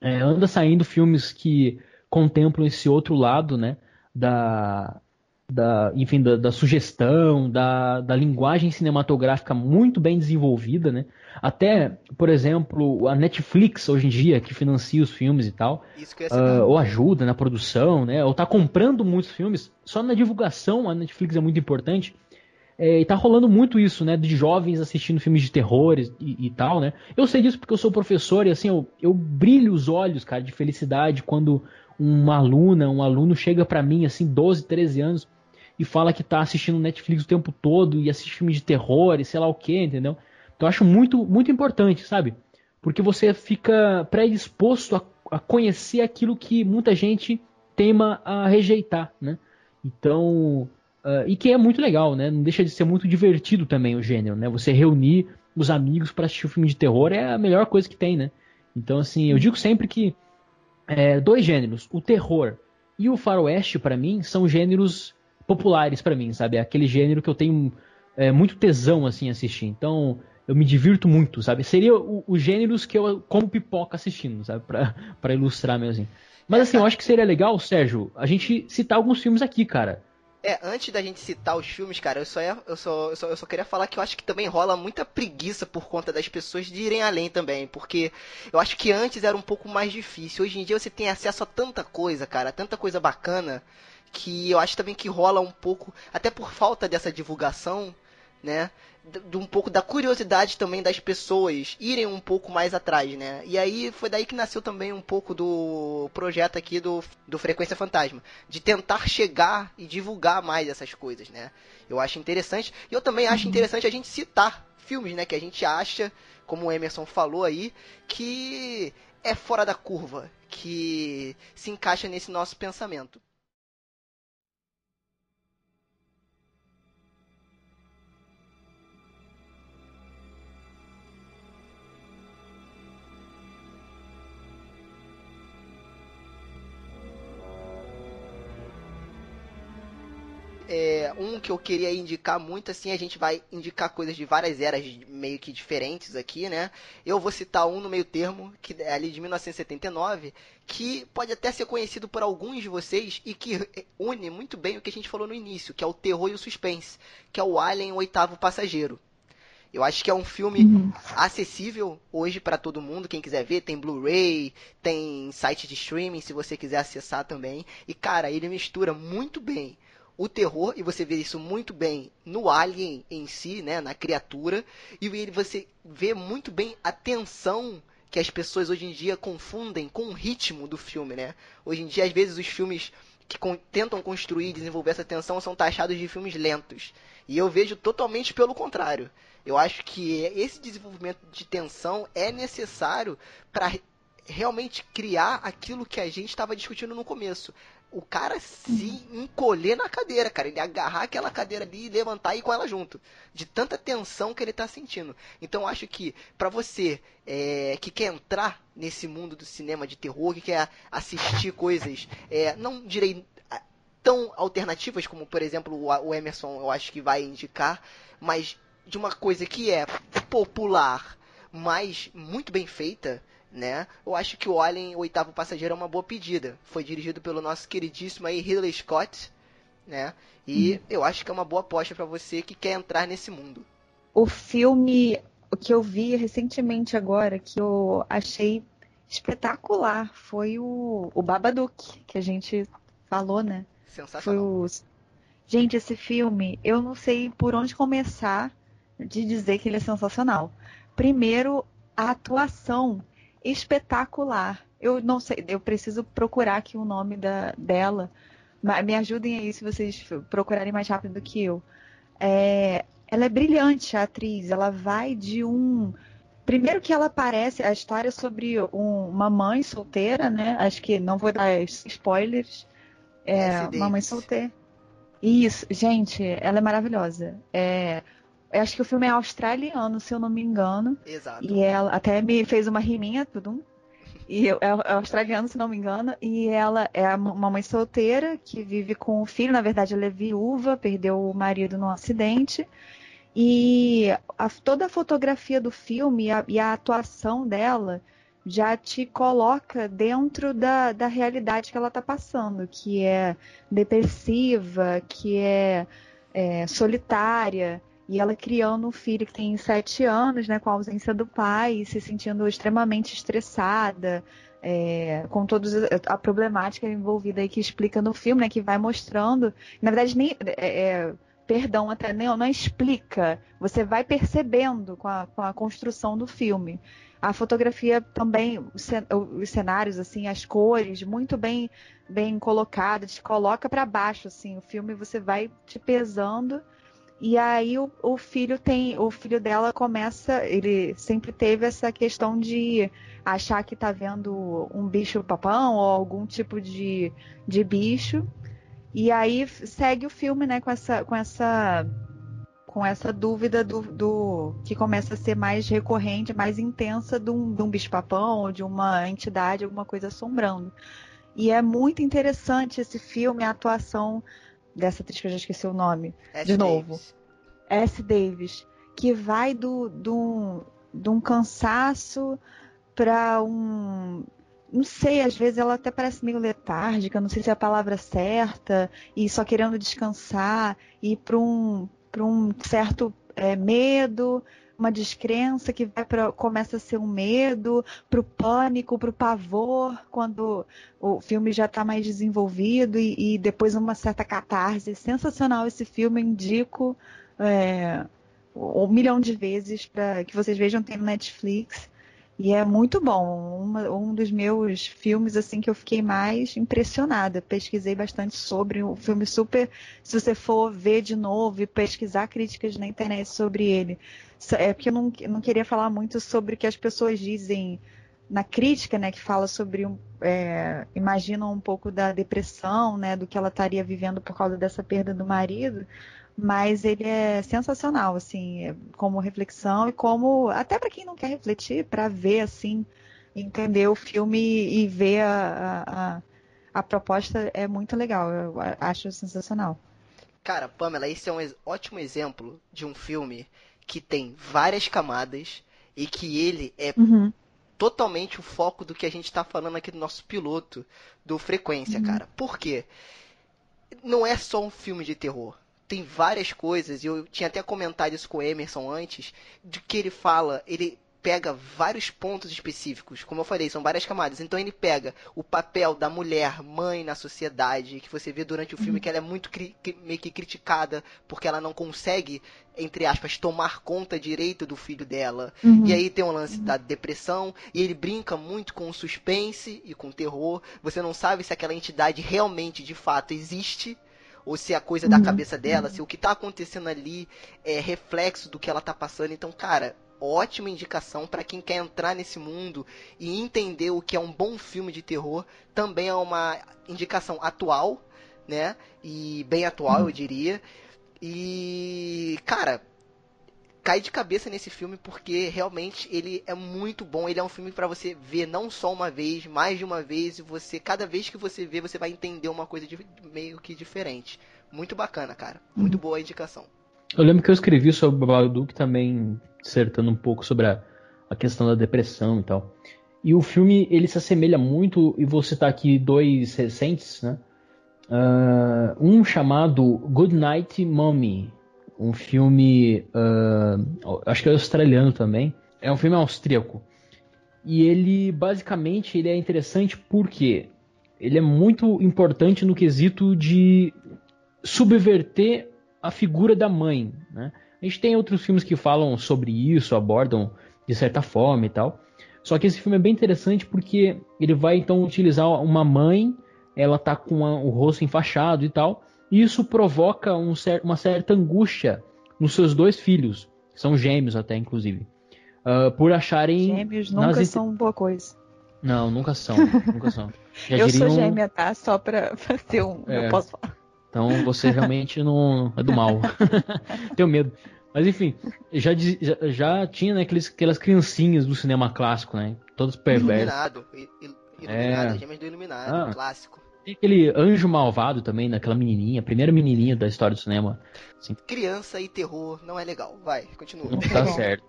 É, anda saindo filmes que contemplam esse outro lado né, da, da, enfim, da, da sugestão, da, da, linguagem cinematográfica muito bem desenvolvida, né? Até, por exemplo, a Netflix hoje em dia, que financia os filmes e tal, uh, ou ajuda na produção, né? Ou tá comprando muitos filmes, só na divulgação a Netflix é muito importante. É, e tá rolando muito isso, né? De jovens assistindo filmes de terror e, e, tal, né? Eu sei disso porque eu sou professor e assim, eu, eu brilho os olhos, cara, de felicidade quando uma aluna, um aluno chega para mim, assim, 12, 13 anos, e fala que tá assistindo Netflix o tempo todo e assiste filme de terror e sei lá o que, entendeu? Então eu acho muito, muito importante, sabe? Porque você fica predisposto a, a conhecer aquilo que muita gente tema a rejeitar, né? Então, uh, e que é muito legal, né? Não deixa de ser muito divertido também o gênero, né? Você reunir os amigos para assistir um filme de terror é a melhor coisa que tem, né? Então, assim, eu digo sempre que é, dois gêneros, o terror e o faroeste, para mim, são gêneros populares para mim, sabe? É aquele gênero que eu tenho é, muito tesão, assim, assistir. Então, eu me divirto muito, sabe? Seria os gêneros que eu como pipoca assistindo, sabe? Pra, ilustrar mesmo assim. Mas assim, eu acho que seria legal, Sérgio, a gente citar alguns filmes aqui, cara. É, antes da gente citar os filmes, cara, eu só, ia, eu, só, eu, só, eu só queria falar que eu acho que também rola muita preguiça por conta das pessoas de irem além também. Porque eu acho que antes era um pouco mais difícil. Hoje em dia você tem acesso a tanta coisa, cara, tanta coisa bacana que eu acho também que rola um pouco, até por falta dessa divulgação, né? De um pouco da curiosidade também das pessoas irem um pouco mais atrás, né? E aí foi daí que nasceu também um pouco do projeto aqui do, do Frequência Fantasma, de tentar chegar e divulgar mais essas coisas, né? Eu acho interessante. E eu também acho uhum. interessante a gente citar filmes, né? Que a gente acha, como o Emerson falou aí, que é fora da curva, que se encaixa nesse nosso pensamento. É, um que eu queria indicar muito, assim, a gente vai indicar coisas de várias eras meio que diferentes aqui, né? Eu vou citar um no meio termo, que é ali de 1979, que pode até ser conhecido por alguns de vocês e que une muito bem o que a gente falou no início, que é o terror e o suspense, que é o Alien, o oitavo passageiro. Eu acho que é um filme uhum. acessível hoje para todo mundo. Quem quiser ver, tem Blu-ray, tem site de streaming se você quiser acessar também. E cara, ele mistura muito bem o terror, e você vê isso muito bem no alien em si, né, na criatura, e você vê muito bem a tensão que as pessoas hoje em dia confundem com o ritmo do filme, né? Hoje em dia, às vezes, os filmes que con tentam construir e desenvolver essa tensão são taxados de filmes lentos. E eu vejo totalmente pelo contrário. Eu acho que esse desenvolvimento de tensão é necessário para realmente criar aquilo que a gente estava discutindo no começo o cara se encolher na cadeira, cara. Ele agarrar aquela cadeira ali e levantar e ir com ela junto. De tanta tensão que ele tá sentindo. Então acho que para você é, que quer entrar nesse mundo do cinema de terror, que quer assistir coisas, é, não direi tão alternativas como, por exemplo, o Emerson eu acho que vai indicar, mas de uma coisa que é popular, mas muito bem feita, né? Eu acho que o Alien, o oitavo passageiro, é uma boa pedida. Foi dirigido pelo nosso queridíssimo aí Ridley Scott, né? E hum. eu acho que é uma boa aposta para você que quer entrar nesse mundo. O filme que eu vi recentemente agora, que eu achei espetacular, foi o, o Babadook, que a gente falou, né? Sensacional. Foi o... Gente, esse filme, eu não sei por onde começar de dizer que ele é sensacional. Primeiro, a atuação espetacular. Eu não sei, eu preciso procurar aqui o nome da, dela. Me ajudem aí se vocês procurarem mais rápido do que eu. É, ela é brilhante, a atriz. Ela vai de um Primeiro que ela aparece, a história é sobre um, uma mãe solteira, né? Acho que não vou dar spoilers. É, uma mãe solteira. Isso, gente, ela é maravilhosa. É, acho que o filme é australiano, se eu não me engano. Exato. E ela até me fez uma riminha, tudo. E é, é australiano, se não me engano. E ela é uma mãe solteira que vive com o filho. Na verdade, ela é viúva, perdeu o marido num acidente. E a, toda a fotografia do filme e a, e a, atuação dela já te coloca dentro da, da realidade que ela está passando, que é depressiva, que é, é solitária. E ela criando um filho que tem sete anos, né, com a ausência do pai, se sentindo extremamente estressada, é, com toda a problemática envolvida aí que explica no filme, né, que vai mostrando. Na verdade, nem. É, é perdão, até nem não explica. Você vai percebendo com a, com a construção do filme. A fotografia também, os cenários, assim, as cores, muito bem bem colocadas, te coloca para baixo, assim. O filme você vai te pesando e aí o, o, filho tem, o filho dela começa, ele sempre teve essa questão de achar que tá vendo um bicho papão ou algum tipo de, de bicho. E aí segue o filme, né, com essa com essa com essa dúvida do, do que começa a ser mais recorrente, mais intensa de um, de um bicho-papão ou de uma entidade, alguma coisa assombrando. E é muito interessante esse filme, a atuação dessa atriz que eu já esqueci o nome, S. de novo. Davis. S. Davis, que vai do, do, de um cansaço para um. Não sei, às vezes ela até parece meio letárgica, não sei se é a palavra certa, e só querendo descansar, e para um, um certo é, medo, uma descrença que vai pra, começa a ser um medo, para o pânico, para o pavor, quando o filme já está mais desenvolvido e, e, depois uma certa catarse. Sensacional esse filme, indico é, um milhão de vezes para que vocês vejam, tem no Netflix. E é muito bom. Um dos meus filmes assim que eu fiquei mais impressionada. Pesquisei bastante sobre o um filme super. Se você for ver de novo e pesquisar críticas na internet sobre ele, é porque eu não, não queria falar muito sobre o que as pessoas dizem na crítica, né, que fala sobre é, imaginam um pouco da depressão, né, do que ela estaria vivendo por causa dessa perda do marido mas ele é sensacional, assim, como reflexão e como até para quem não quer refletir, para ver assim, entender o filme e ver a, a, a, proposta é muito legal, eu acho sensacional. Cara, Pamela, esse é um ótimo exemplo de um filme que tem várias camadas e que ele é uhum. totalmente o foco do que a gente está falando aqui do nosso piloto do Frequência, uhum. cara. Por quê? Não é só um filme de terror tem várias coisas, e eu tinha até comentado isso com o Emerson antes, de que ele fala, ele pega vários pontos específicos, como eu falei, são várias camadas. Então ele pega o papel da mulher, mãe na sociedade, que você vê durante o filme uhum. que ela é muito meio que criticada porque ela não consegue, entre aspas, tomar conta direito do filho dela. Uhum. E aí tem o lance uhum. da depressão, e ele brinca muito com o suspense e com o terror. Você não sabe se aquela entidade realmente, de fato, existe ou se é coisa da uhum. cabeça dela, se o que tá acontecendo ali é reflexo do que ela tá passando. Então, cara, ótima indicação para quem quer entrar nesse mundo e entender o que é um bom filme de terror. Também é uma indicação atual, né? E bem atual, uhum. eu diria. E, cara, cai de cabeça nesse filme porque realmente ele é muito bom. Ele é um filme para você ver não só uma vez, mais de uma vez, e você cada vez que você vê, você vai entender uma coisa de, meio que diferente. Muito bacana, cara. Muito uhum. boa a indicação. Eu lembro que eu escrevi sobre o Babadook também dissertando um pouco sobre a, a questão da depressão e tal. E o filme ele se assemelha muito, e vou citar aqui dois recentes, né? Uh, um chamado Good Night Mommy, um filme, uh, acho que é australiano também, é um filme austríaco. E ele, basicamente, ele é interessante porque ele é muito importante no quesito de subverter a figura da mãe, né? A gente tem outros filmes que falam sobre isso, abordam de certa forma e tal. Só que esse filme é bem interessante porque ele vai então utilizar uma mãe, ela tá com a, o rosto enfaixado e tal, e isso provoca um cer uma certa angústia nos seus dois filhos, que são gêmeos até, inclusive. uh, por acharem. Gêmeos nunca nas... são boa coisa. Não, nunca são. nunca são. Já eu diriam... sou gêmea, tá? Só pra fazer um. É. Eu posso falar. Então você realmente não é do mal. Tenho medo. Mas enfim, já, já, já tinha né, aqueles, aquelas criancinhas do cinema clássico, né? Todos perversos. Iluminado. Iluminado, é. gêmeas do Iluminado, ah. clássico. Tem aquele anjo malvado também, naquela menininha, a primeira menininha da história do cinema. Assim. Criança e terror não é legal. Vai, continua. Não tá certo.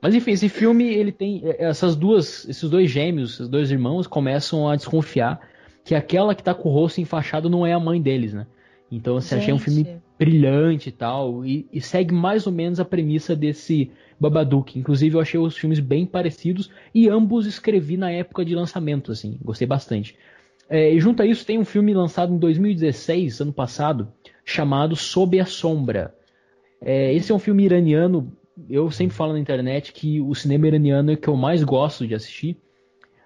Mas enfim, esse filme ele tem é, essas duas, esses dois gêmeos, esses dois irmãos começam a desconfiar que aquela que tá com o rosto enfaixado não é a mãe deles, né? Então assim, achei um filme brilhante e tal, e, e, segue mais ou menos a premissa desse Babadook. Inclusive eu achei os filmes bem parecidos e ambos escrevi na época de lançamento, assim, gostei bastante. É, e junto a isso tem um filme lançado em 2016, ano passado, chamado Sob a Sombra. É, esse é um filme iraniano. Eu sempre falo na internet que o cinema iraniano é o que eu mais gosto de assistir.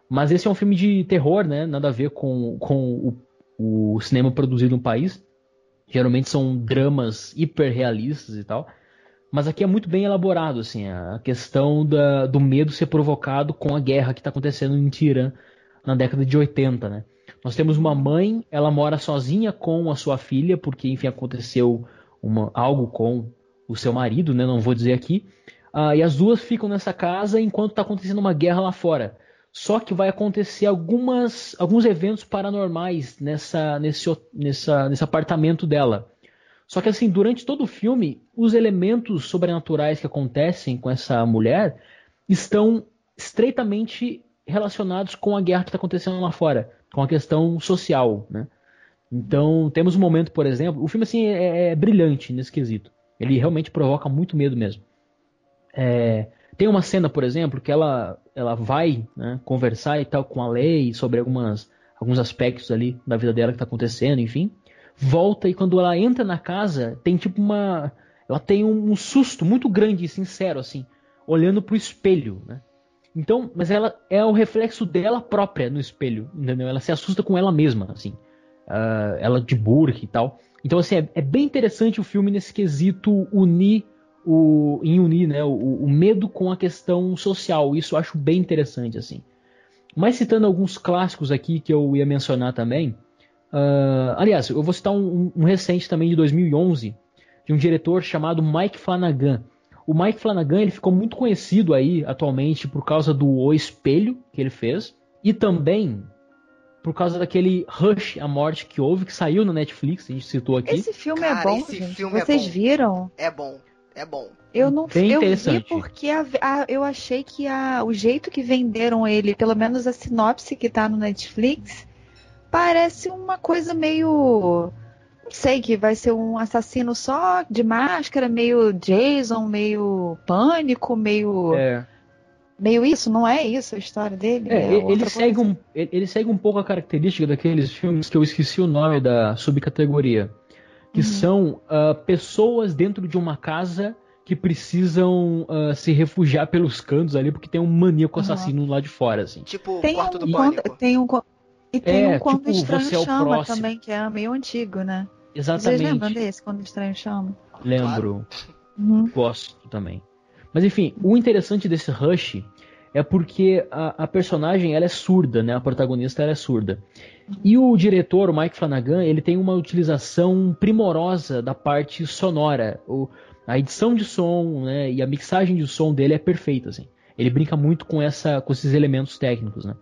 Mas esse é um filme de terror, né? Nada a ver com, com o, o cinema produzido no país. Geralmente são dramas hiperrealistas e tal. Mas aqui é muito bem elaborado, assim, a questão da, do medo ser provocado com a guerra que está acontecendo em Tirã na década de 80, né? Nós temos uma mãe, ela mora sozinha com a sua filha, porque, enfim, aconteceu uma, algo com o seu marido, né? Não vou dizer aqui. Uh, e as duas ficam nessa casa enquanto está acontecendo uma guerra lá fora. Só que vai acontecer algumas, alguns eventos paranormais nessa, nesse, nessa, nesse apartamento dela. Só que assim, durante todo o filme, os elementos sobrenaturais que acontecem com essa mulher estão estreitamente relacionados com a guerra que está acontecendo lá fora, com a questão social, né? Então, temos um momento, por exemplo, o filme assim é, é brilhante nesse quesito. Ele realmente provoca muito medo mesmo. É, tem uma cena, por exemplo, que ela, ela vai né, conversar e tal com a lei sobre algumas, alguns aspectos ali da vida dela que está acontecendo, enfim. Volta e quando ela entra na casa, tem tipo uma. Ela tem um, um susto muito grande e sincero, assim, olhando pro espelho, né? Então, mas ela é o reflexo dela própria no espelho, entendeu? Ela se assusta com ela mesma, assim. Uh, ela de burra e tal. Então, assim, é, é, bem interessante o filme nesse quesito unir o, em unir né, o, o, medo com a questão social. Isso eu acho bem interessante, assim. Mas citando alguns clássicos aqui que eu ia mencionar também. Uh, aliás, eu vou citar um, um recente também de 2011, de um diretor chamado Mike Flanagan. O Mike Flanagan ele ficou muito conhecido aí atualmente por causa do O Espelho que ele fez e também por causa daquele Rush a Morte que houve que saiu na Netflix, a gente citou aqui. Esse filme é Cara, é bom, gente. Filme Vocês é bom. viram? É bom. É bom. Eu não Bem eu vi porque a, a, eu achei que a, o jeito que venderam ele, pelo menos a sinopse que tá no Netflix, parece uma coisa meio sei que vai ser um assassino só de máscara, meio Jason, meio pânico, meio. É. Meio isso, não é isso a história dele? É, é ele, segue um, ele segue um pouco a característica daqueles filmes que eu esqueci o nome da subcategoria. Que uhum. são uh, pessoas dentro de uma casa que precisam uh, se refugiar pelos cantos ali porque tem um maníaco assassino uhum. lá de fora, assim. Tipo, tem quarto um, do pânico. Tem um, e tem é, um Quando tipo, Estranho é Chama próximo. também, que é meio antigo, né? Exatamente. Vocês lembram desse, Quando o Estranho Chama? Lembro. Uhum. Gosto também. Mas enfim, o interessante desse Rush é porque a, a, personagem ela é surda, né? A protagonista ela é surda. E o diretor, o Mike Flanagan, ele tem uma utilização primorosa da parte sonora. O, a edição de som né, e a mixagem de som dele é perfeita. Assim. Ele brinca muito com, essa, com esses elementos técnicos. Né?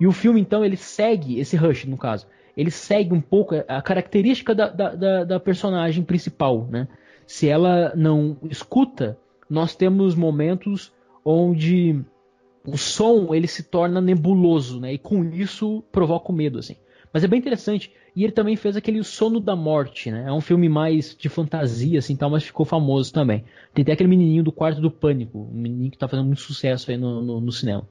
E o filme, então, ele segue, esse Rush, no caso, ele segue um pouco a característica da, da, da, da personagem principal, né? Se ela não escuta, nós temos momentos onde o som ele se torna nebuloso, né? E com isso provoca o medo, assim. Mas é bem interessante. E ele também fez aquele Sono da Morte, né? É um filme mais de fantasia, assim, tal, mas ficou famoso também. Tem até aquele menininho do Quarto do Pânico, um menininho que tá fazendo muito sucesso aí no, no, no cinema.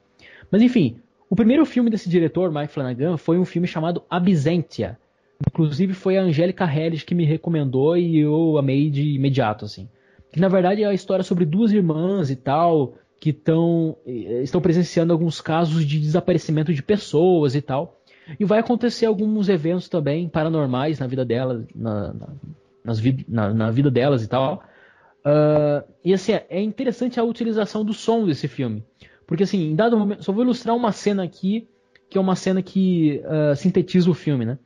Mas enfim, o primeiro filme desse diretor, Mike Flanagan, foi um filme chamado Absentia. Inclusive foi a Angélica Harris que me recomendou e eu amei de imediato, assim. Que na verdade é a história sobre duas irmãs e tal, que tão, eh, estão presenciando alguns casos de desaparecimento de pessoas e tal. E vai acontecer alguns eventos também paranormais na vida delas, na, na, nas, na, na vida delas e tal. Uh, e assim, é interessante a utilização do som desse filme. Porque assim, em dado momento, só vou ilustrar uma cena aqui, que é uma cena que uh, sintetiza o filme, né?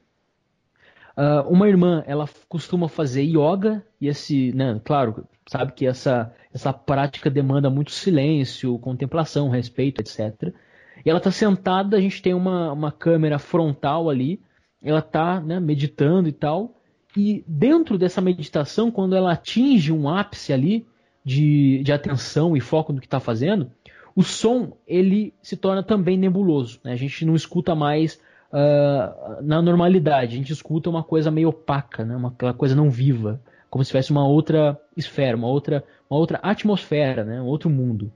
Uh, uma irmã, ela costuma fazer yoga, e esse, né, claro, sabe que essa, essa prática demanda muito silêncio, contemplação, respeito, etc. E ela está sentada, a gente tem uma, uma câmera frontal ali, ela está né, meditando e tal, e dentro dessa meditação, quando ela atinge um ápice ali de, de atenção e foco no que está fazendo, o som ele se torna também nebuloso. Né? A gente não escuta mais uh, na normalidade, a gente escuta uma coisa meio opaca, né? uma, uma coisa não viva, como se tivesse uma outra esfera, uma outra, uma outra atmosfera, né? um outro mundo.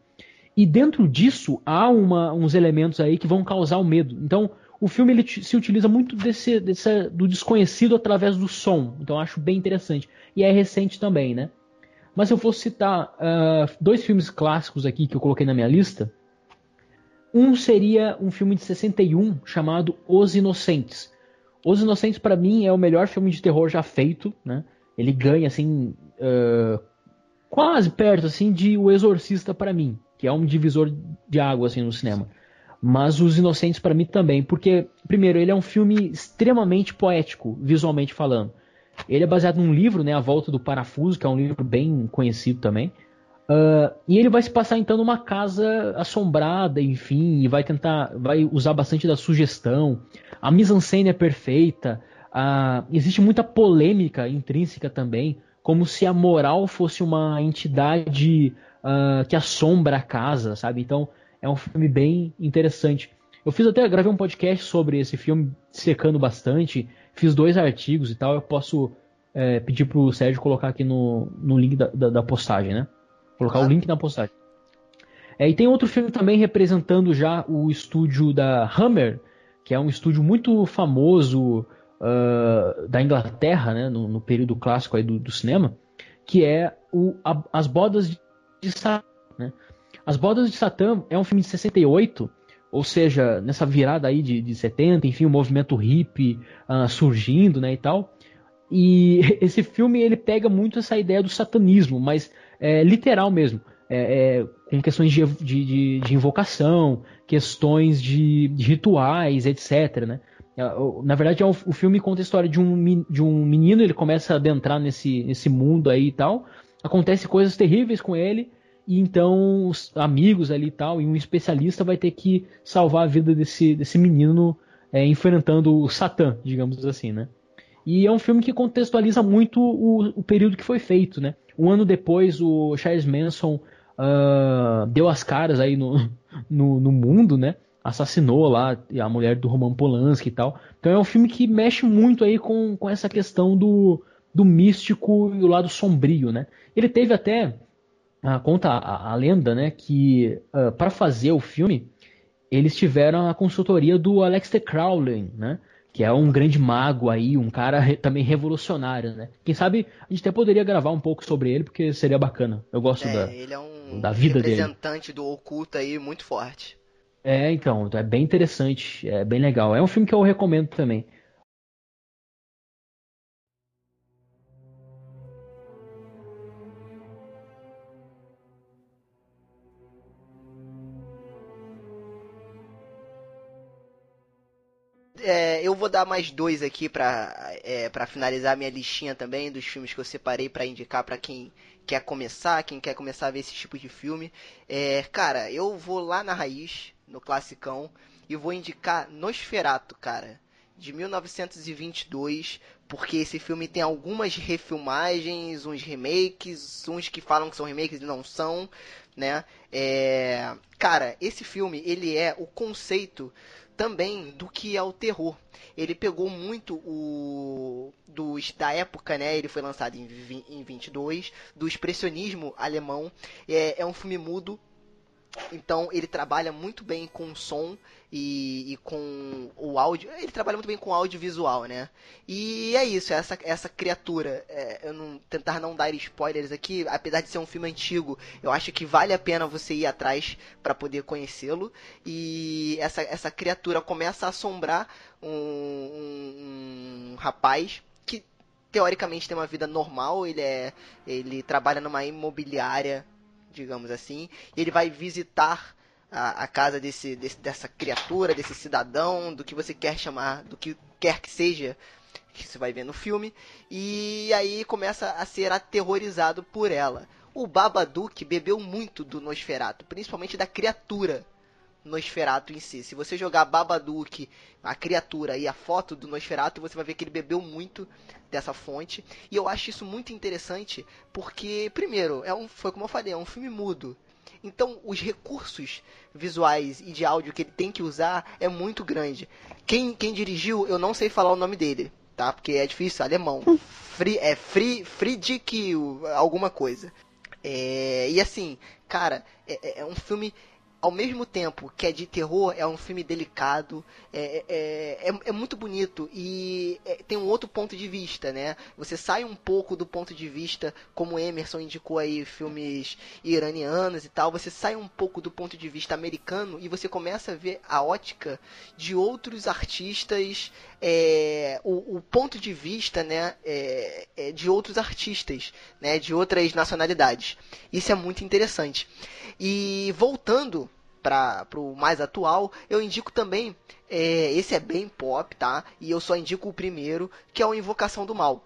E dentro disso há uma, uns elementos aí que vão causar o medo. Então, o filme ele se utiliza muito desse, desse, do desconhecido através do som. Então acho bem interessante. E é recente também, né? Mas eu fosse citar uh, dois filmes clássicos aqui que eu coloquei na minha lista, um seria um filme de 61 chamado Os Inocentes. Os Inocentes para mim é o melhor filme de terror já feito, né? Ele ganha assim uh, quase perto assim de O Exorcista para mim, que é um divisor de água assim no cinema mas Os Inocentes para mim também, porque, primeiro, ele é um filme extremamente poético, visualmente falando. Ele é baseado num livro, né, A Volta do Parafuso, que é um livro bem conhecido também. Uh, e ele vai se passar então numa casa assombrada, enfim, e vai tentar, vai usar bastante da sugestão. A mise-en-scène é perfeita. Uh, existe muita polêmica intrínseca também, como se a moral fosse uma entidade uh, que assombra a casa, sabe? Então é um filme bem interessante. Eu fiz até, gravei um podcast sobre esse filme, secando bastante. Fiz dois artigos e tal. Eu posso é, pedir pro Sérgio colocar aqui no, no link da, da, da postagem, né? Colocar o link na postagem. É, e tem outro filme também representando já o estúdio da Hammer, que é um estúdio muito famoso uh, da Inglaterra, né? No, no, período clássico aí do, do cinema, que é o, a, As Bodas de Satã, né? As Bodas de Satã é um filme de 68, ou seja, nessa virada aí de, de 70, enfim, o movimento hippie uh, surgindo, né, e tal. E esse filme ele pega muito essa ideia do satanismo, mas é, literal mesmo, é, é, com questões de, de, de, invocação, questões de, de rituais, etc. Né? É, na verdade, é o, filme conta a história de um, de um menino, ele começa a adentrar nesse, nesse mundo aí e tal. Acontece coisas terríveis com ele, e então os amigos ali e tal, e um especialista vai ter que salvar a vida desse, desse menino é, enfrentando o Satã, digamos assim, né? E é um filme que contextualiza muito o, o período que foi feito, né? Um ano depois, o Charles Manson uh, deu as caras aí no, no, no, mundo, né? Assassinou lá a mulher do Roman Polanski e tal. Então é um filme que mexe muito aí com, com essa questão do, do místico e o lado sombrio, né? Ele teve até ah, conta a, a, lenda, né, que ah, para fazer o filme eles tiveram a consultoria do Aleister Crowley, né, que é um grande mago aí, um cara re, também revolucionário, né. Quem sabe a gente até poderia gravar um pouco sobre ele, porque seria bacana. Eu gosto é, da, ele é um da vida representante dele. do oculto aí muito forte. É, então, é bem interessante, é bem legal. É um filme que eu recomendo também. É, eu vou dar mais dois aqui pra, é, pra finalizar minha listinha também dos filmes que eu separei para indicar para quem quer começar, quem quer começar a ver esse tipo de filme. É, cara, eu vou lá na raiz, no classicão, e vou indicar Nosferato, cara, de 1922, porque esse filme tem algumas refilmagens, uns remakes, uns que falam que são remakes e não são, né? É, cara, esse filme, ele é o conceito também do que é o terror. Ele pegou muito o do, da época, né? Ele foi lançado em, em 22, do expressionismo alemão. É, é um filme mudo então ele trabalha muito bem com som e, e, com o áudio. Ele trabalha muito bem com audiovisual, né? E é isso, essa, essa criatura. É, eu não tentar não dar spoilers aqui, apesar de ser um filme antigo, eu acho que vale a pena você ir atrás para poder conhecê-lo. E essa, essa criatura começa a assombrar um, um, um rapaz que teoricamente tem uma vida normal, ele é ele trabalha numa imobiliária, digamos assim, e ele vai visitar a, a casa desse, desse, dessa criatura, desse cidadão, do que você quer chamar, do que quer que seja, que você vai ver no filme, e aí começa a ser aterrorizado por ela. O Babadook bebeu muito do Nosferatu, principalmente da criatura Nosferatu em si. Se você jogar Babadook, a criatura e a foto do Nosferatu, você vai ver que ele bebeu muito dessa fonte. E eu acho isso muito interessante porque, primeiro, é um, foi como eu falei, é um filme mudo. Então, os recursos visuais e de áudio que ele tem que usar é muito grande. Quem, quem dirigiu, eu não sei falar o nome dele, tá? Porque é difícil, alemão. Fri, é Fri, Friedrich alguma coisa. É, e assim, cara, é, é um filme ao mesmo tempo que é de terror, é um filme delicado, é, é, é, é muito bonito e é, tem um outro ponto de vista, né? Você sai um pouco do ponto de vista, como Emerson indicou aí, filmes iranianos e tal, você sai um pouco do ponto de vista americano e você começa a ver a ótica de outros artistas, é, o, o, ponto de vista, né, é, é de outros artistas, né, de outras nacionalidades. Isso é muito interessante. E voltando para o mais atual, eu indico também, é, esse é bem pop, tá? E eu só indico o primeiro, que é o Invocação do Mal,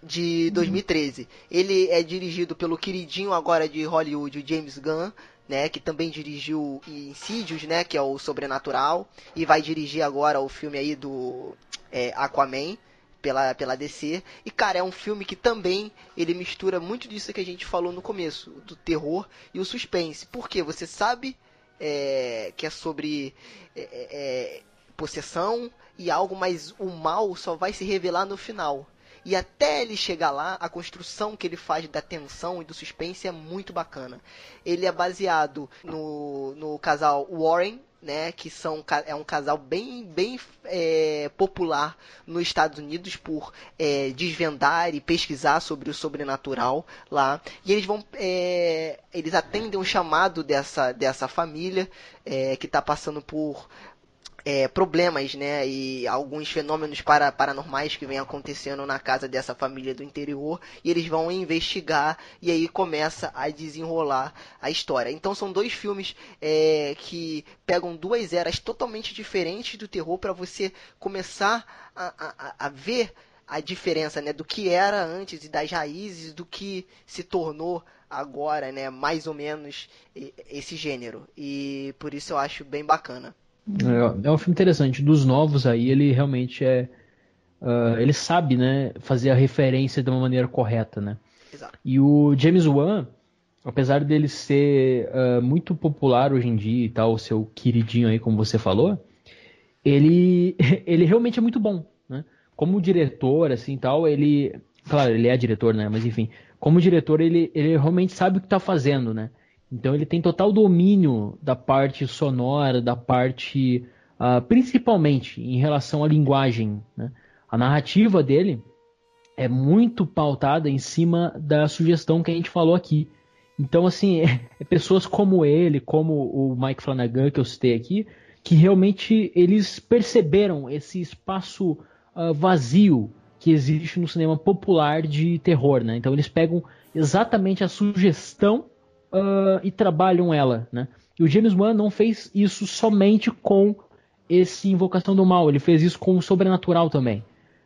de 2013. Uhum. Ele é dirigido pelo queridinho agora de Hollywood, James Gunn, né, que também dirigiu Insidious, né, que é o Sobrenatural, e vai dirigir agora o filme aí do é, Aquaman, pela, pela DC. E, cara, é um filme que também ele mistura muito disso que a gente falou no começo, do terror e o suspense. Porque você sabe é, que é sobre é, é, é, possessão e algo, mas o mal só vai se revelar no final. E até ele chegar lá, a construção que ele faz da tensão e do suspense é muito bacana. Ele é baseado no, no casal Warren, né, que são é um casal bem bem é, popular nos Estados Unidos por é, desvendar e pesquisar sobre o sobrenatural lá e eles vão é, eles atendem um chamado dessa dessa família é, que está passando por é, problemas, né, e alguns fenômenos para, paranormais que vem acontecendo na casa dessa família do interior, e eles vão investigar e aí começa a desenrolar a história. Então são dois filmes é, que pegam duas eras totalmente diferentes do terror para você começar a, a, a ver a diferença, né, do que era antes e das raízes do que se tornou agora, né, mais ou menos esse gênero. E por isso eu acho bem bacana. É, é um filme interessante. Dos novos aí, ele realmente é. Uh, ele sabe, né, fazer a referência de uma maneira correta, né? Exato. E o James Wan, apesar dele ser uh, muito popular hoje em dia e tal, seu queridinho aí, como você falou, ele, ele realmente é muito bom, né? Como diretor, assim, tal, ele, claro, ele é diretor, né? Mas enfim, como diretor, ele, ele realmente sabe o que está fazendo, né? Então ele tem total domínio da parte sonora, da parte uh, principalmente em relação à linguagem. Né? A narrativa dele é muito pautada em cima da sugestão que a gente falou aqui. Então, assim, é, pessoas como ele, como o Mike Flanagan que eu citei aqui, que realmente eles perceberam esse espaço uh, vazio que existe no cinema popular de terror, né? Então eles pegam exatamente a sugestão uh, e trabalham ela, né? E o James Wan não fez isso somente com esse Invocação do Mal, ele fez isso com o Sobrenatural também.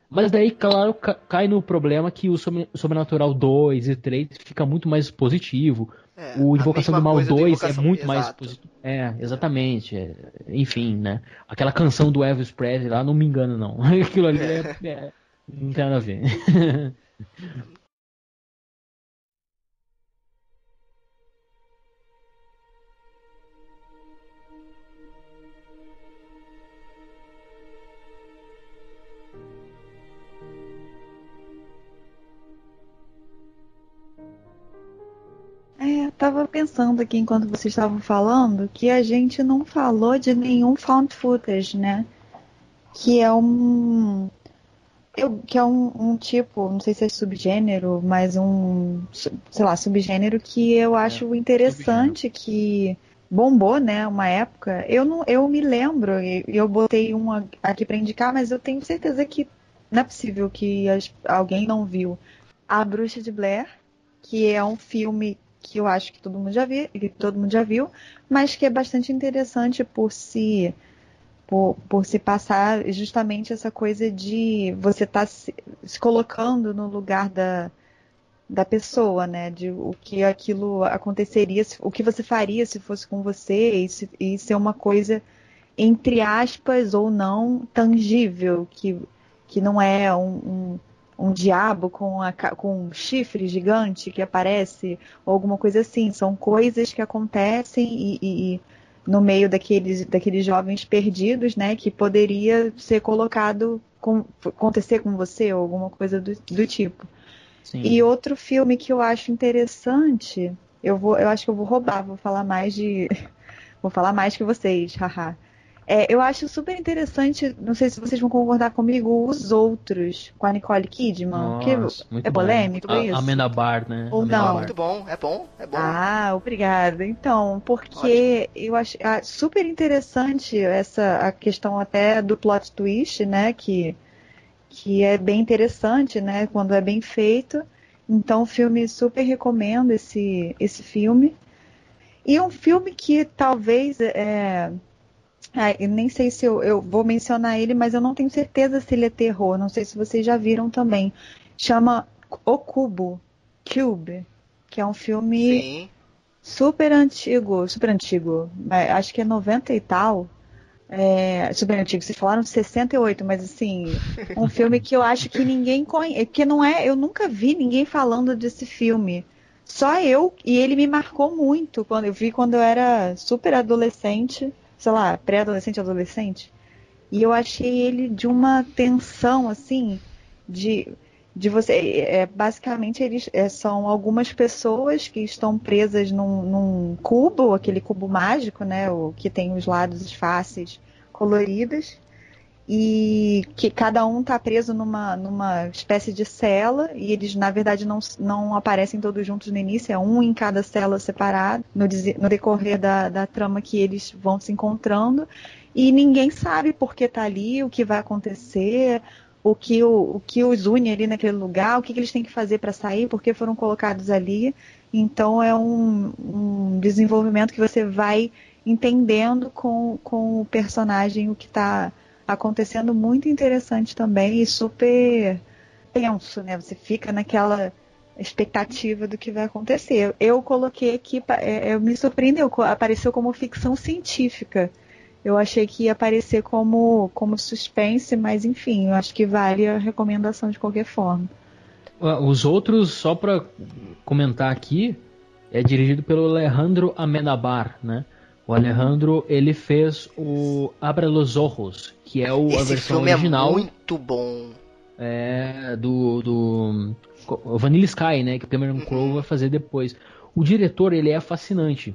Mas daí, claro, cai no problema que o Sobrenatural 2 e 3 fica muito mais positivo. É, o Invocação do Mal 2 é muito exato. mais positivo. É, exatamente. É, enfim, né? Aquela canção do Elvis Presley lá, não me engano, não. Aquilo ali é, é, não tem nada a ver. tava pensando aqui enquanto vocês estavam falando que a gente não falou de nenhum found footage, né? Que é um. Eu, que é um, um, tipo, não sei se é subgênero, mas um, sei lá, subgênero que eu é, acho é, interessante, que bombou, né, uma época. Eu não, eu me lembro, eu botei um aqui para indicar, mas eu tenho certeza que não é possível que as, alguém não viu A Bruxa de Blair, que é um filme que eu acho que todo mundo já viu, que todo mundo já viu, mas que é bastante interessante por se por, por se passar justamente essa coisa de você estar tá se, se, colocando no lugar da, da pessoa, né? De o que aquilo aconteceria, o que você faria se fosse com você, e, se, e ser uma coisa, entre aspas, ou não, tangível, que, que não é um, um, um diabo com, a, com um chifre gigante que aparece, ou alguma coisa assim. São coisas que acontecem e, e no meio daqueles, daqueles jovens perdidos, né, que poderia ser colocado, com, acontecer com você ou alguma coisa do, do tipo. Sim. E outro filme que eu acho interessante, eu vou, eu acho que eu vou roubar, vou falar mais de, vou falar mais que vocês, haha. É, eu acho super interessante, não sei se vocês vão concordar comigo, Os Outros, com a Nicole Kidman. Nossa, que é polêmico a, isso? Bar, né? Ou não? Muito bom, é bom, é bom. Ah, obrigada. Então, porque Ótimo. eu acho ah, super interessante essa a questão até do plot twist, né? Que, que é bem interessante, né? Quando é bem feito. Então, o filme super recomendo esse, esse filme. E um filme que talvez é, é, nem sei se eu, eu, vou mencionar ele, mas eu não tenho certeza se ele é terror. Não sei se vocês já viram também. Chama O Cubo, Cube, que é um filme Sim. super antigo, super antigo. Acho que é 90 e tal. É, super antigo, vocês falaram de 68, mas assim, um filme que eu acho que ninguém conhece, que não é, eu nunca vi ninguém falando desse filme. Só eu, e ele me marcou muito quando eu vi quando eu era super adolescente sei lá, pré-adolescente, adolescente. E eu achei ele de uma tensão, assim, de, de você. É, basicamente, eles é, são algumas pessoas que estão presas num, num, cubo, aquele cubo mágico, né? O que tem os lados, as faces coloridas e que cada um está preso numa, numa espécie de cela e eles na verdade não, não aparecem todos juntos no início, é um em cada cela separado no, no decorrer da, da trama que eles vão se encontrando e ninguém sabe por que está ali, o que vai acontecer, o que, o, o que os une ali naquele lugar, o que, que eles têm que fazer para sair, por que foram colocados ali. Então é um, um desenvolvimento que você vai entendendo com, com o personagem o que está acontecendo muito interessante também e super tenso, né? Você fica naquela expectativa do que vai acontecer. Eu coloquei aqui, é, eu me surpreendeu, apareceu como ficção científica. Eu achei que ia aparecer como, como suspense, mas enfim, eu acho que vale a recomendação de qualquer forma. Os outros, só para comentar aqui, é dirigido pelo Alejandro Amenabar, né? O Alejandro, ele fez o Abra los Ojos, que é o, Esse a versão filme é original. É muito bom. É, do, do Vanilla Sky, né, que o Cameron Crowe vai fazer depois. O diretor, ele é fascinante.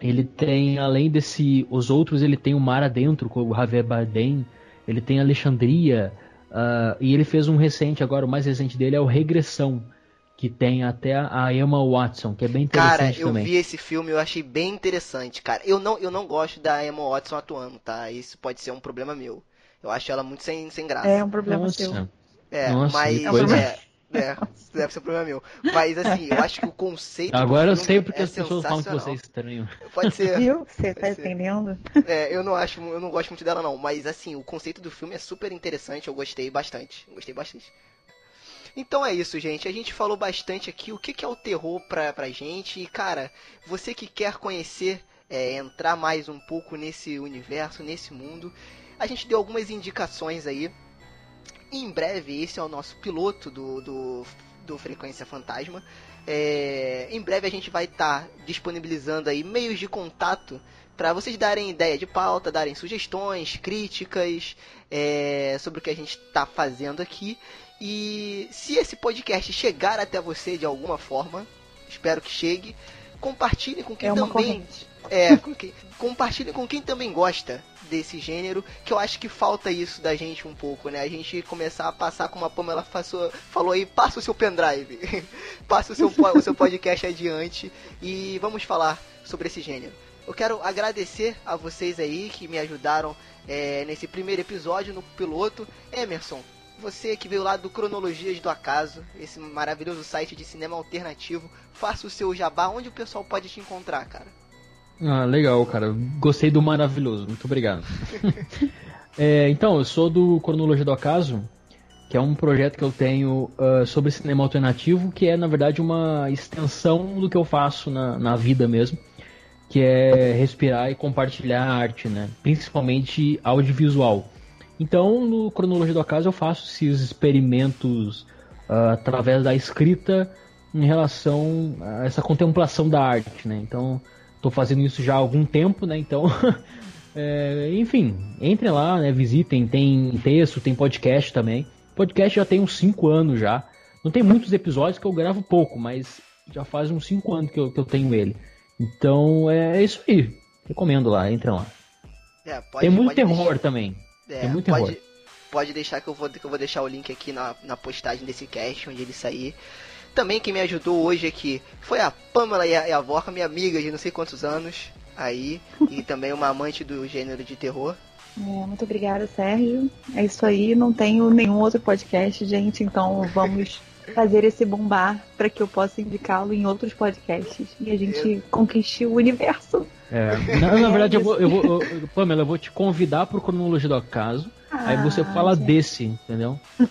Ele tem, além desse, os outros, ele tem o Mar Adentro, com o Javier Bardem, ele tem Alexandria, uh, e ele fez um recente agora, o mais recente dele é o Regressão, que tem até a Emma Watson, que é bem interessante cara, eu também. vi esse filme, eu achei bem interessante, cara. Eu não, eu não gosto da Emma Watson atuando, tá? Isso pode ser um problema meu. Eu acho ela muito sem, sem graça. É um problema Nossa. seu. É, Nossa, mas é, é, deve ser um problema meu. Mas assim, eu acho que o conceito. Agora eu sei porque é as pessoas falam que você é estranho. Pode ser. Viu? Você tá entendendo? É, eu não acho, eu não gosto muito dela não, mas assim, o conceito do filme é super interessante, eu gostei bastante. Gostei bastante. Então é isso, gente. A gente falou bastante aqui o que, que é o terror pra, pra gente. E, cara, você que quer conhecer, é, entrar mais um pouco nesse universo, nesse mundo, a gente deu algumas indicações aí. Em breve, esse é o nosso piloto do, do, do Frequência Fantasma. É, em breve a gente vai estar tá disponibilizando aí meios de contato para vocês darem ideia de pauta, darem sugestões, críticas é, sobre o que a gente está fazendo aqui. E se esse podcast chegar até você de alguma forma, espero que chegue, compartilhe com quem é também corrente. é, com quem, compartilhe com quem também gosta desse gênero, que eu acho que falta isso da gente um pouco, né? A gente começar a passar como a Pamela passou, falou aí, passa o seu pendrive, passa o seu, o seu podcast adiante e vamos falar sobre esse gênero. Eu quero agradecer a vocês aí que me ajudaram é, nesse primeiro episódio no piloto. Emerson, você que veio lá do Cronologias do Acaso, esse maravilhoso site de cinema alternativo, faça o seu jabá, onde o pessoal pode te encontrar, cara? Ah, legal, cara. Gostei do maravilhoso. Muito obrigado. é, então, eu sou do Cronologia do Acaso, que é um projeto que eu tenho uh, sobre cinema alternativo, que é, na verdade, uma extensão do que eu faço na, na vida mesmo, que é respirar e compartilhar arte, né? Principalmente audiovisual. Então, no Cronologia do Acaso, eu faço esses experimentos uh, através da escrita em relação a essa contemplação da arte, né? Então, estou fazendo isso já há algum tempo, né? Então, é, enfim, entrem lá, né? Visitem, tem texto, tem podcast também. Podcast já tem uns 5 anos já. Não tem muitos episódios que eu gravo pouco, mas já faz uns 5 anos que eu, que eu tenho ele. Então, é, é isso aí. Recomendo lá, entrem lá. É, pode, tem muito terror deixar. também. É, Tem muito pode, pode deixar que eu, vou, que eu vou deixar o link aqui na, na postagem desse cast, onde ele sair. Também quem me ajudou hoje aqui foi a Pamela e a, e a Vorca, minha amiga de não sei quantos anos aí, e também uma amante do gênero de terror. É, muito obrigada, Sérgio. É isso aí, não tenho nenhum outro podcast, gente, então vamos fazer esse bombar para que eu possa indicá-lo em outros podcasts e a gente eu... conquiste o universo. É, na, na, verdade, eu vou, eu vou eu, Pamela, eu vou te convidar pro cronologia do acaso. Ah, aí você fala gente. desse, entendeu?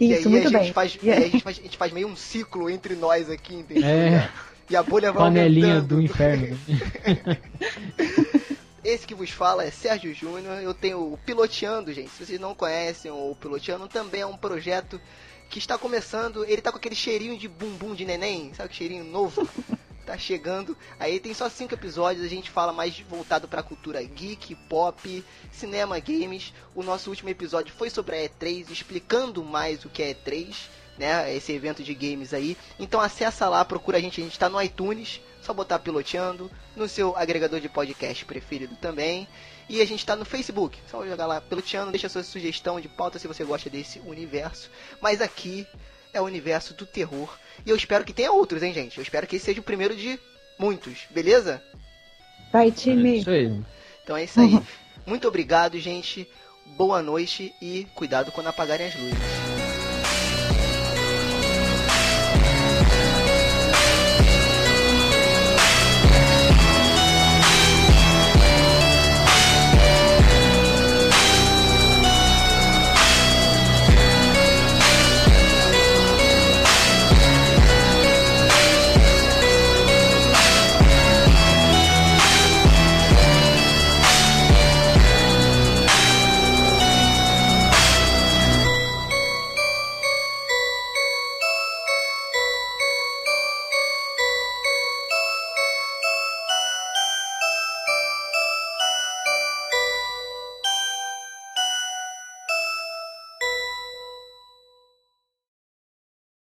Isso, muito a bem. Faz, yeah. a, gente faz, a gente faz meio um ciclo entre nós aqui, entendeu? É. E a bolha vai Panelinha aumentando. do inferno. Esse que vos fala é Sérgio Júnior. Eu tenho o Piloteando, gente. Se vocês não conhecem o Piloteando, também é um projeto que está começando. Ele tá com aquele cheirinho de bumbum de neném, sabe que cheirinho novo? Tá chegando. Aí tem só cinco episódios, a gente fala mais voltado pra cultura geek, pop, cinema, games. O nosso último episódio foi sobre a E3, explicando mais o que é E3, né? Esse evento de games aí. Então acessa lá, procura a gente, a gente tá no iTunes, só botar piloteando, no seu agregador de podcast preferido também. E a gente está no Facebook. Só jogar lá piloteando, deixa sua sugestão de pauta se você gosta desse universo. Mas aqui é o universo do terror. E eu espero que tenha outros, hein, gente? Eu espero que esse seja o primeiro de muitos, beleza? Vai, time. É isso aí. Então é isso aí. Muito obrigado, gente. Boa noite e cuidado quando apagarem as luzes.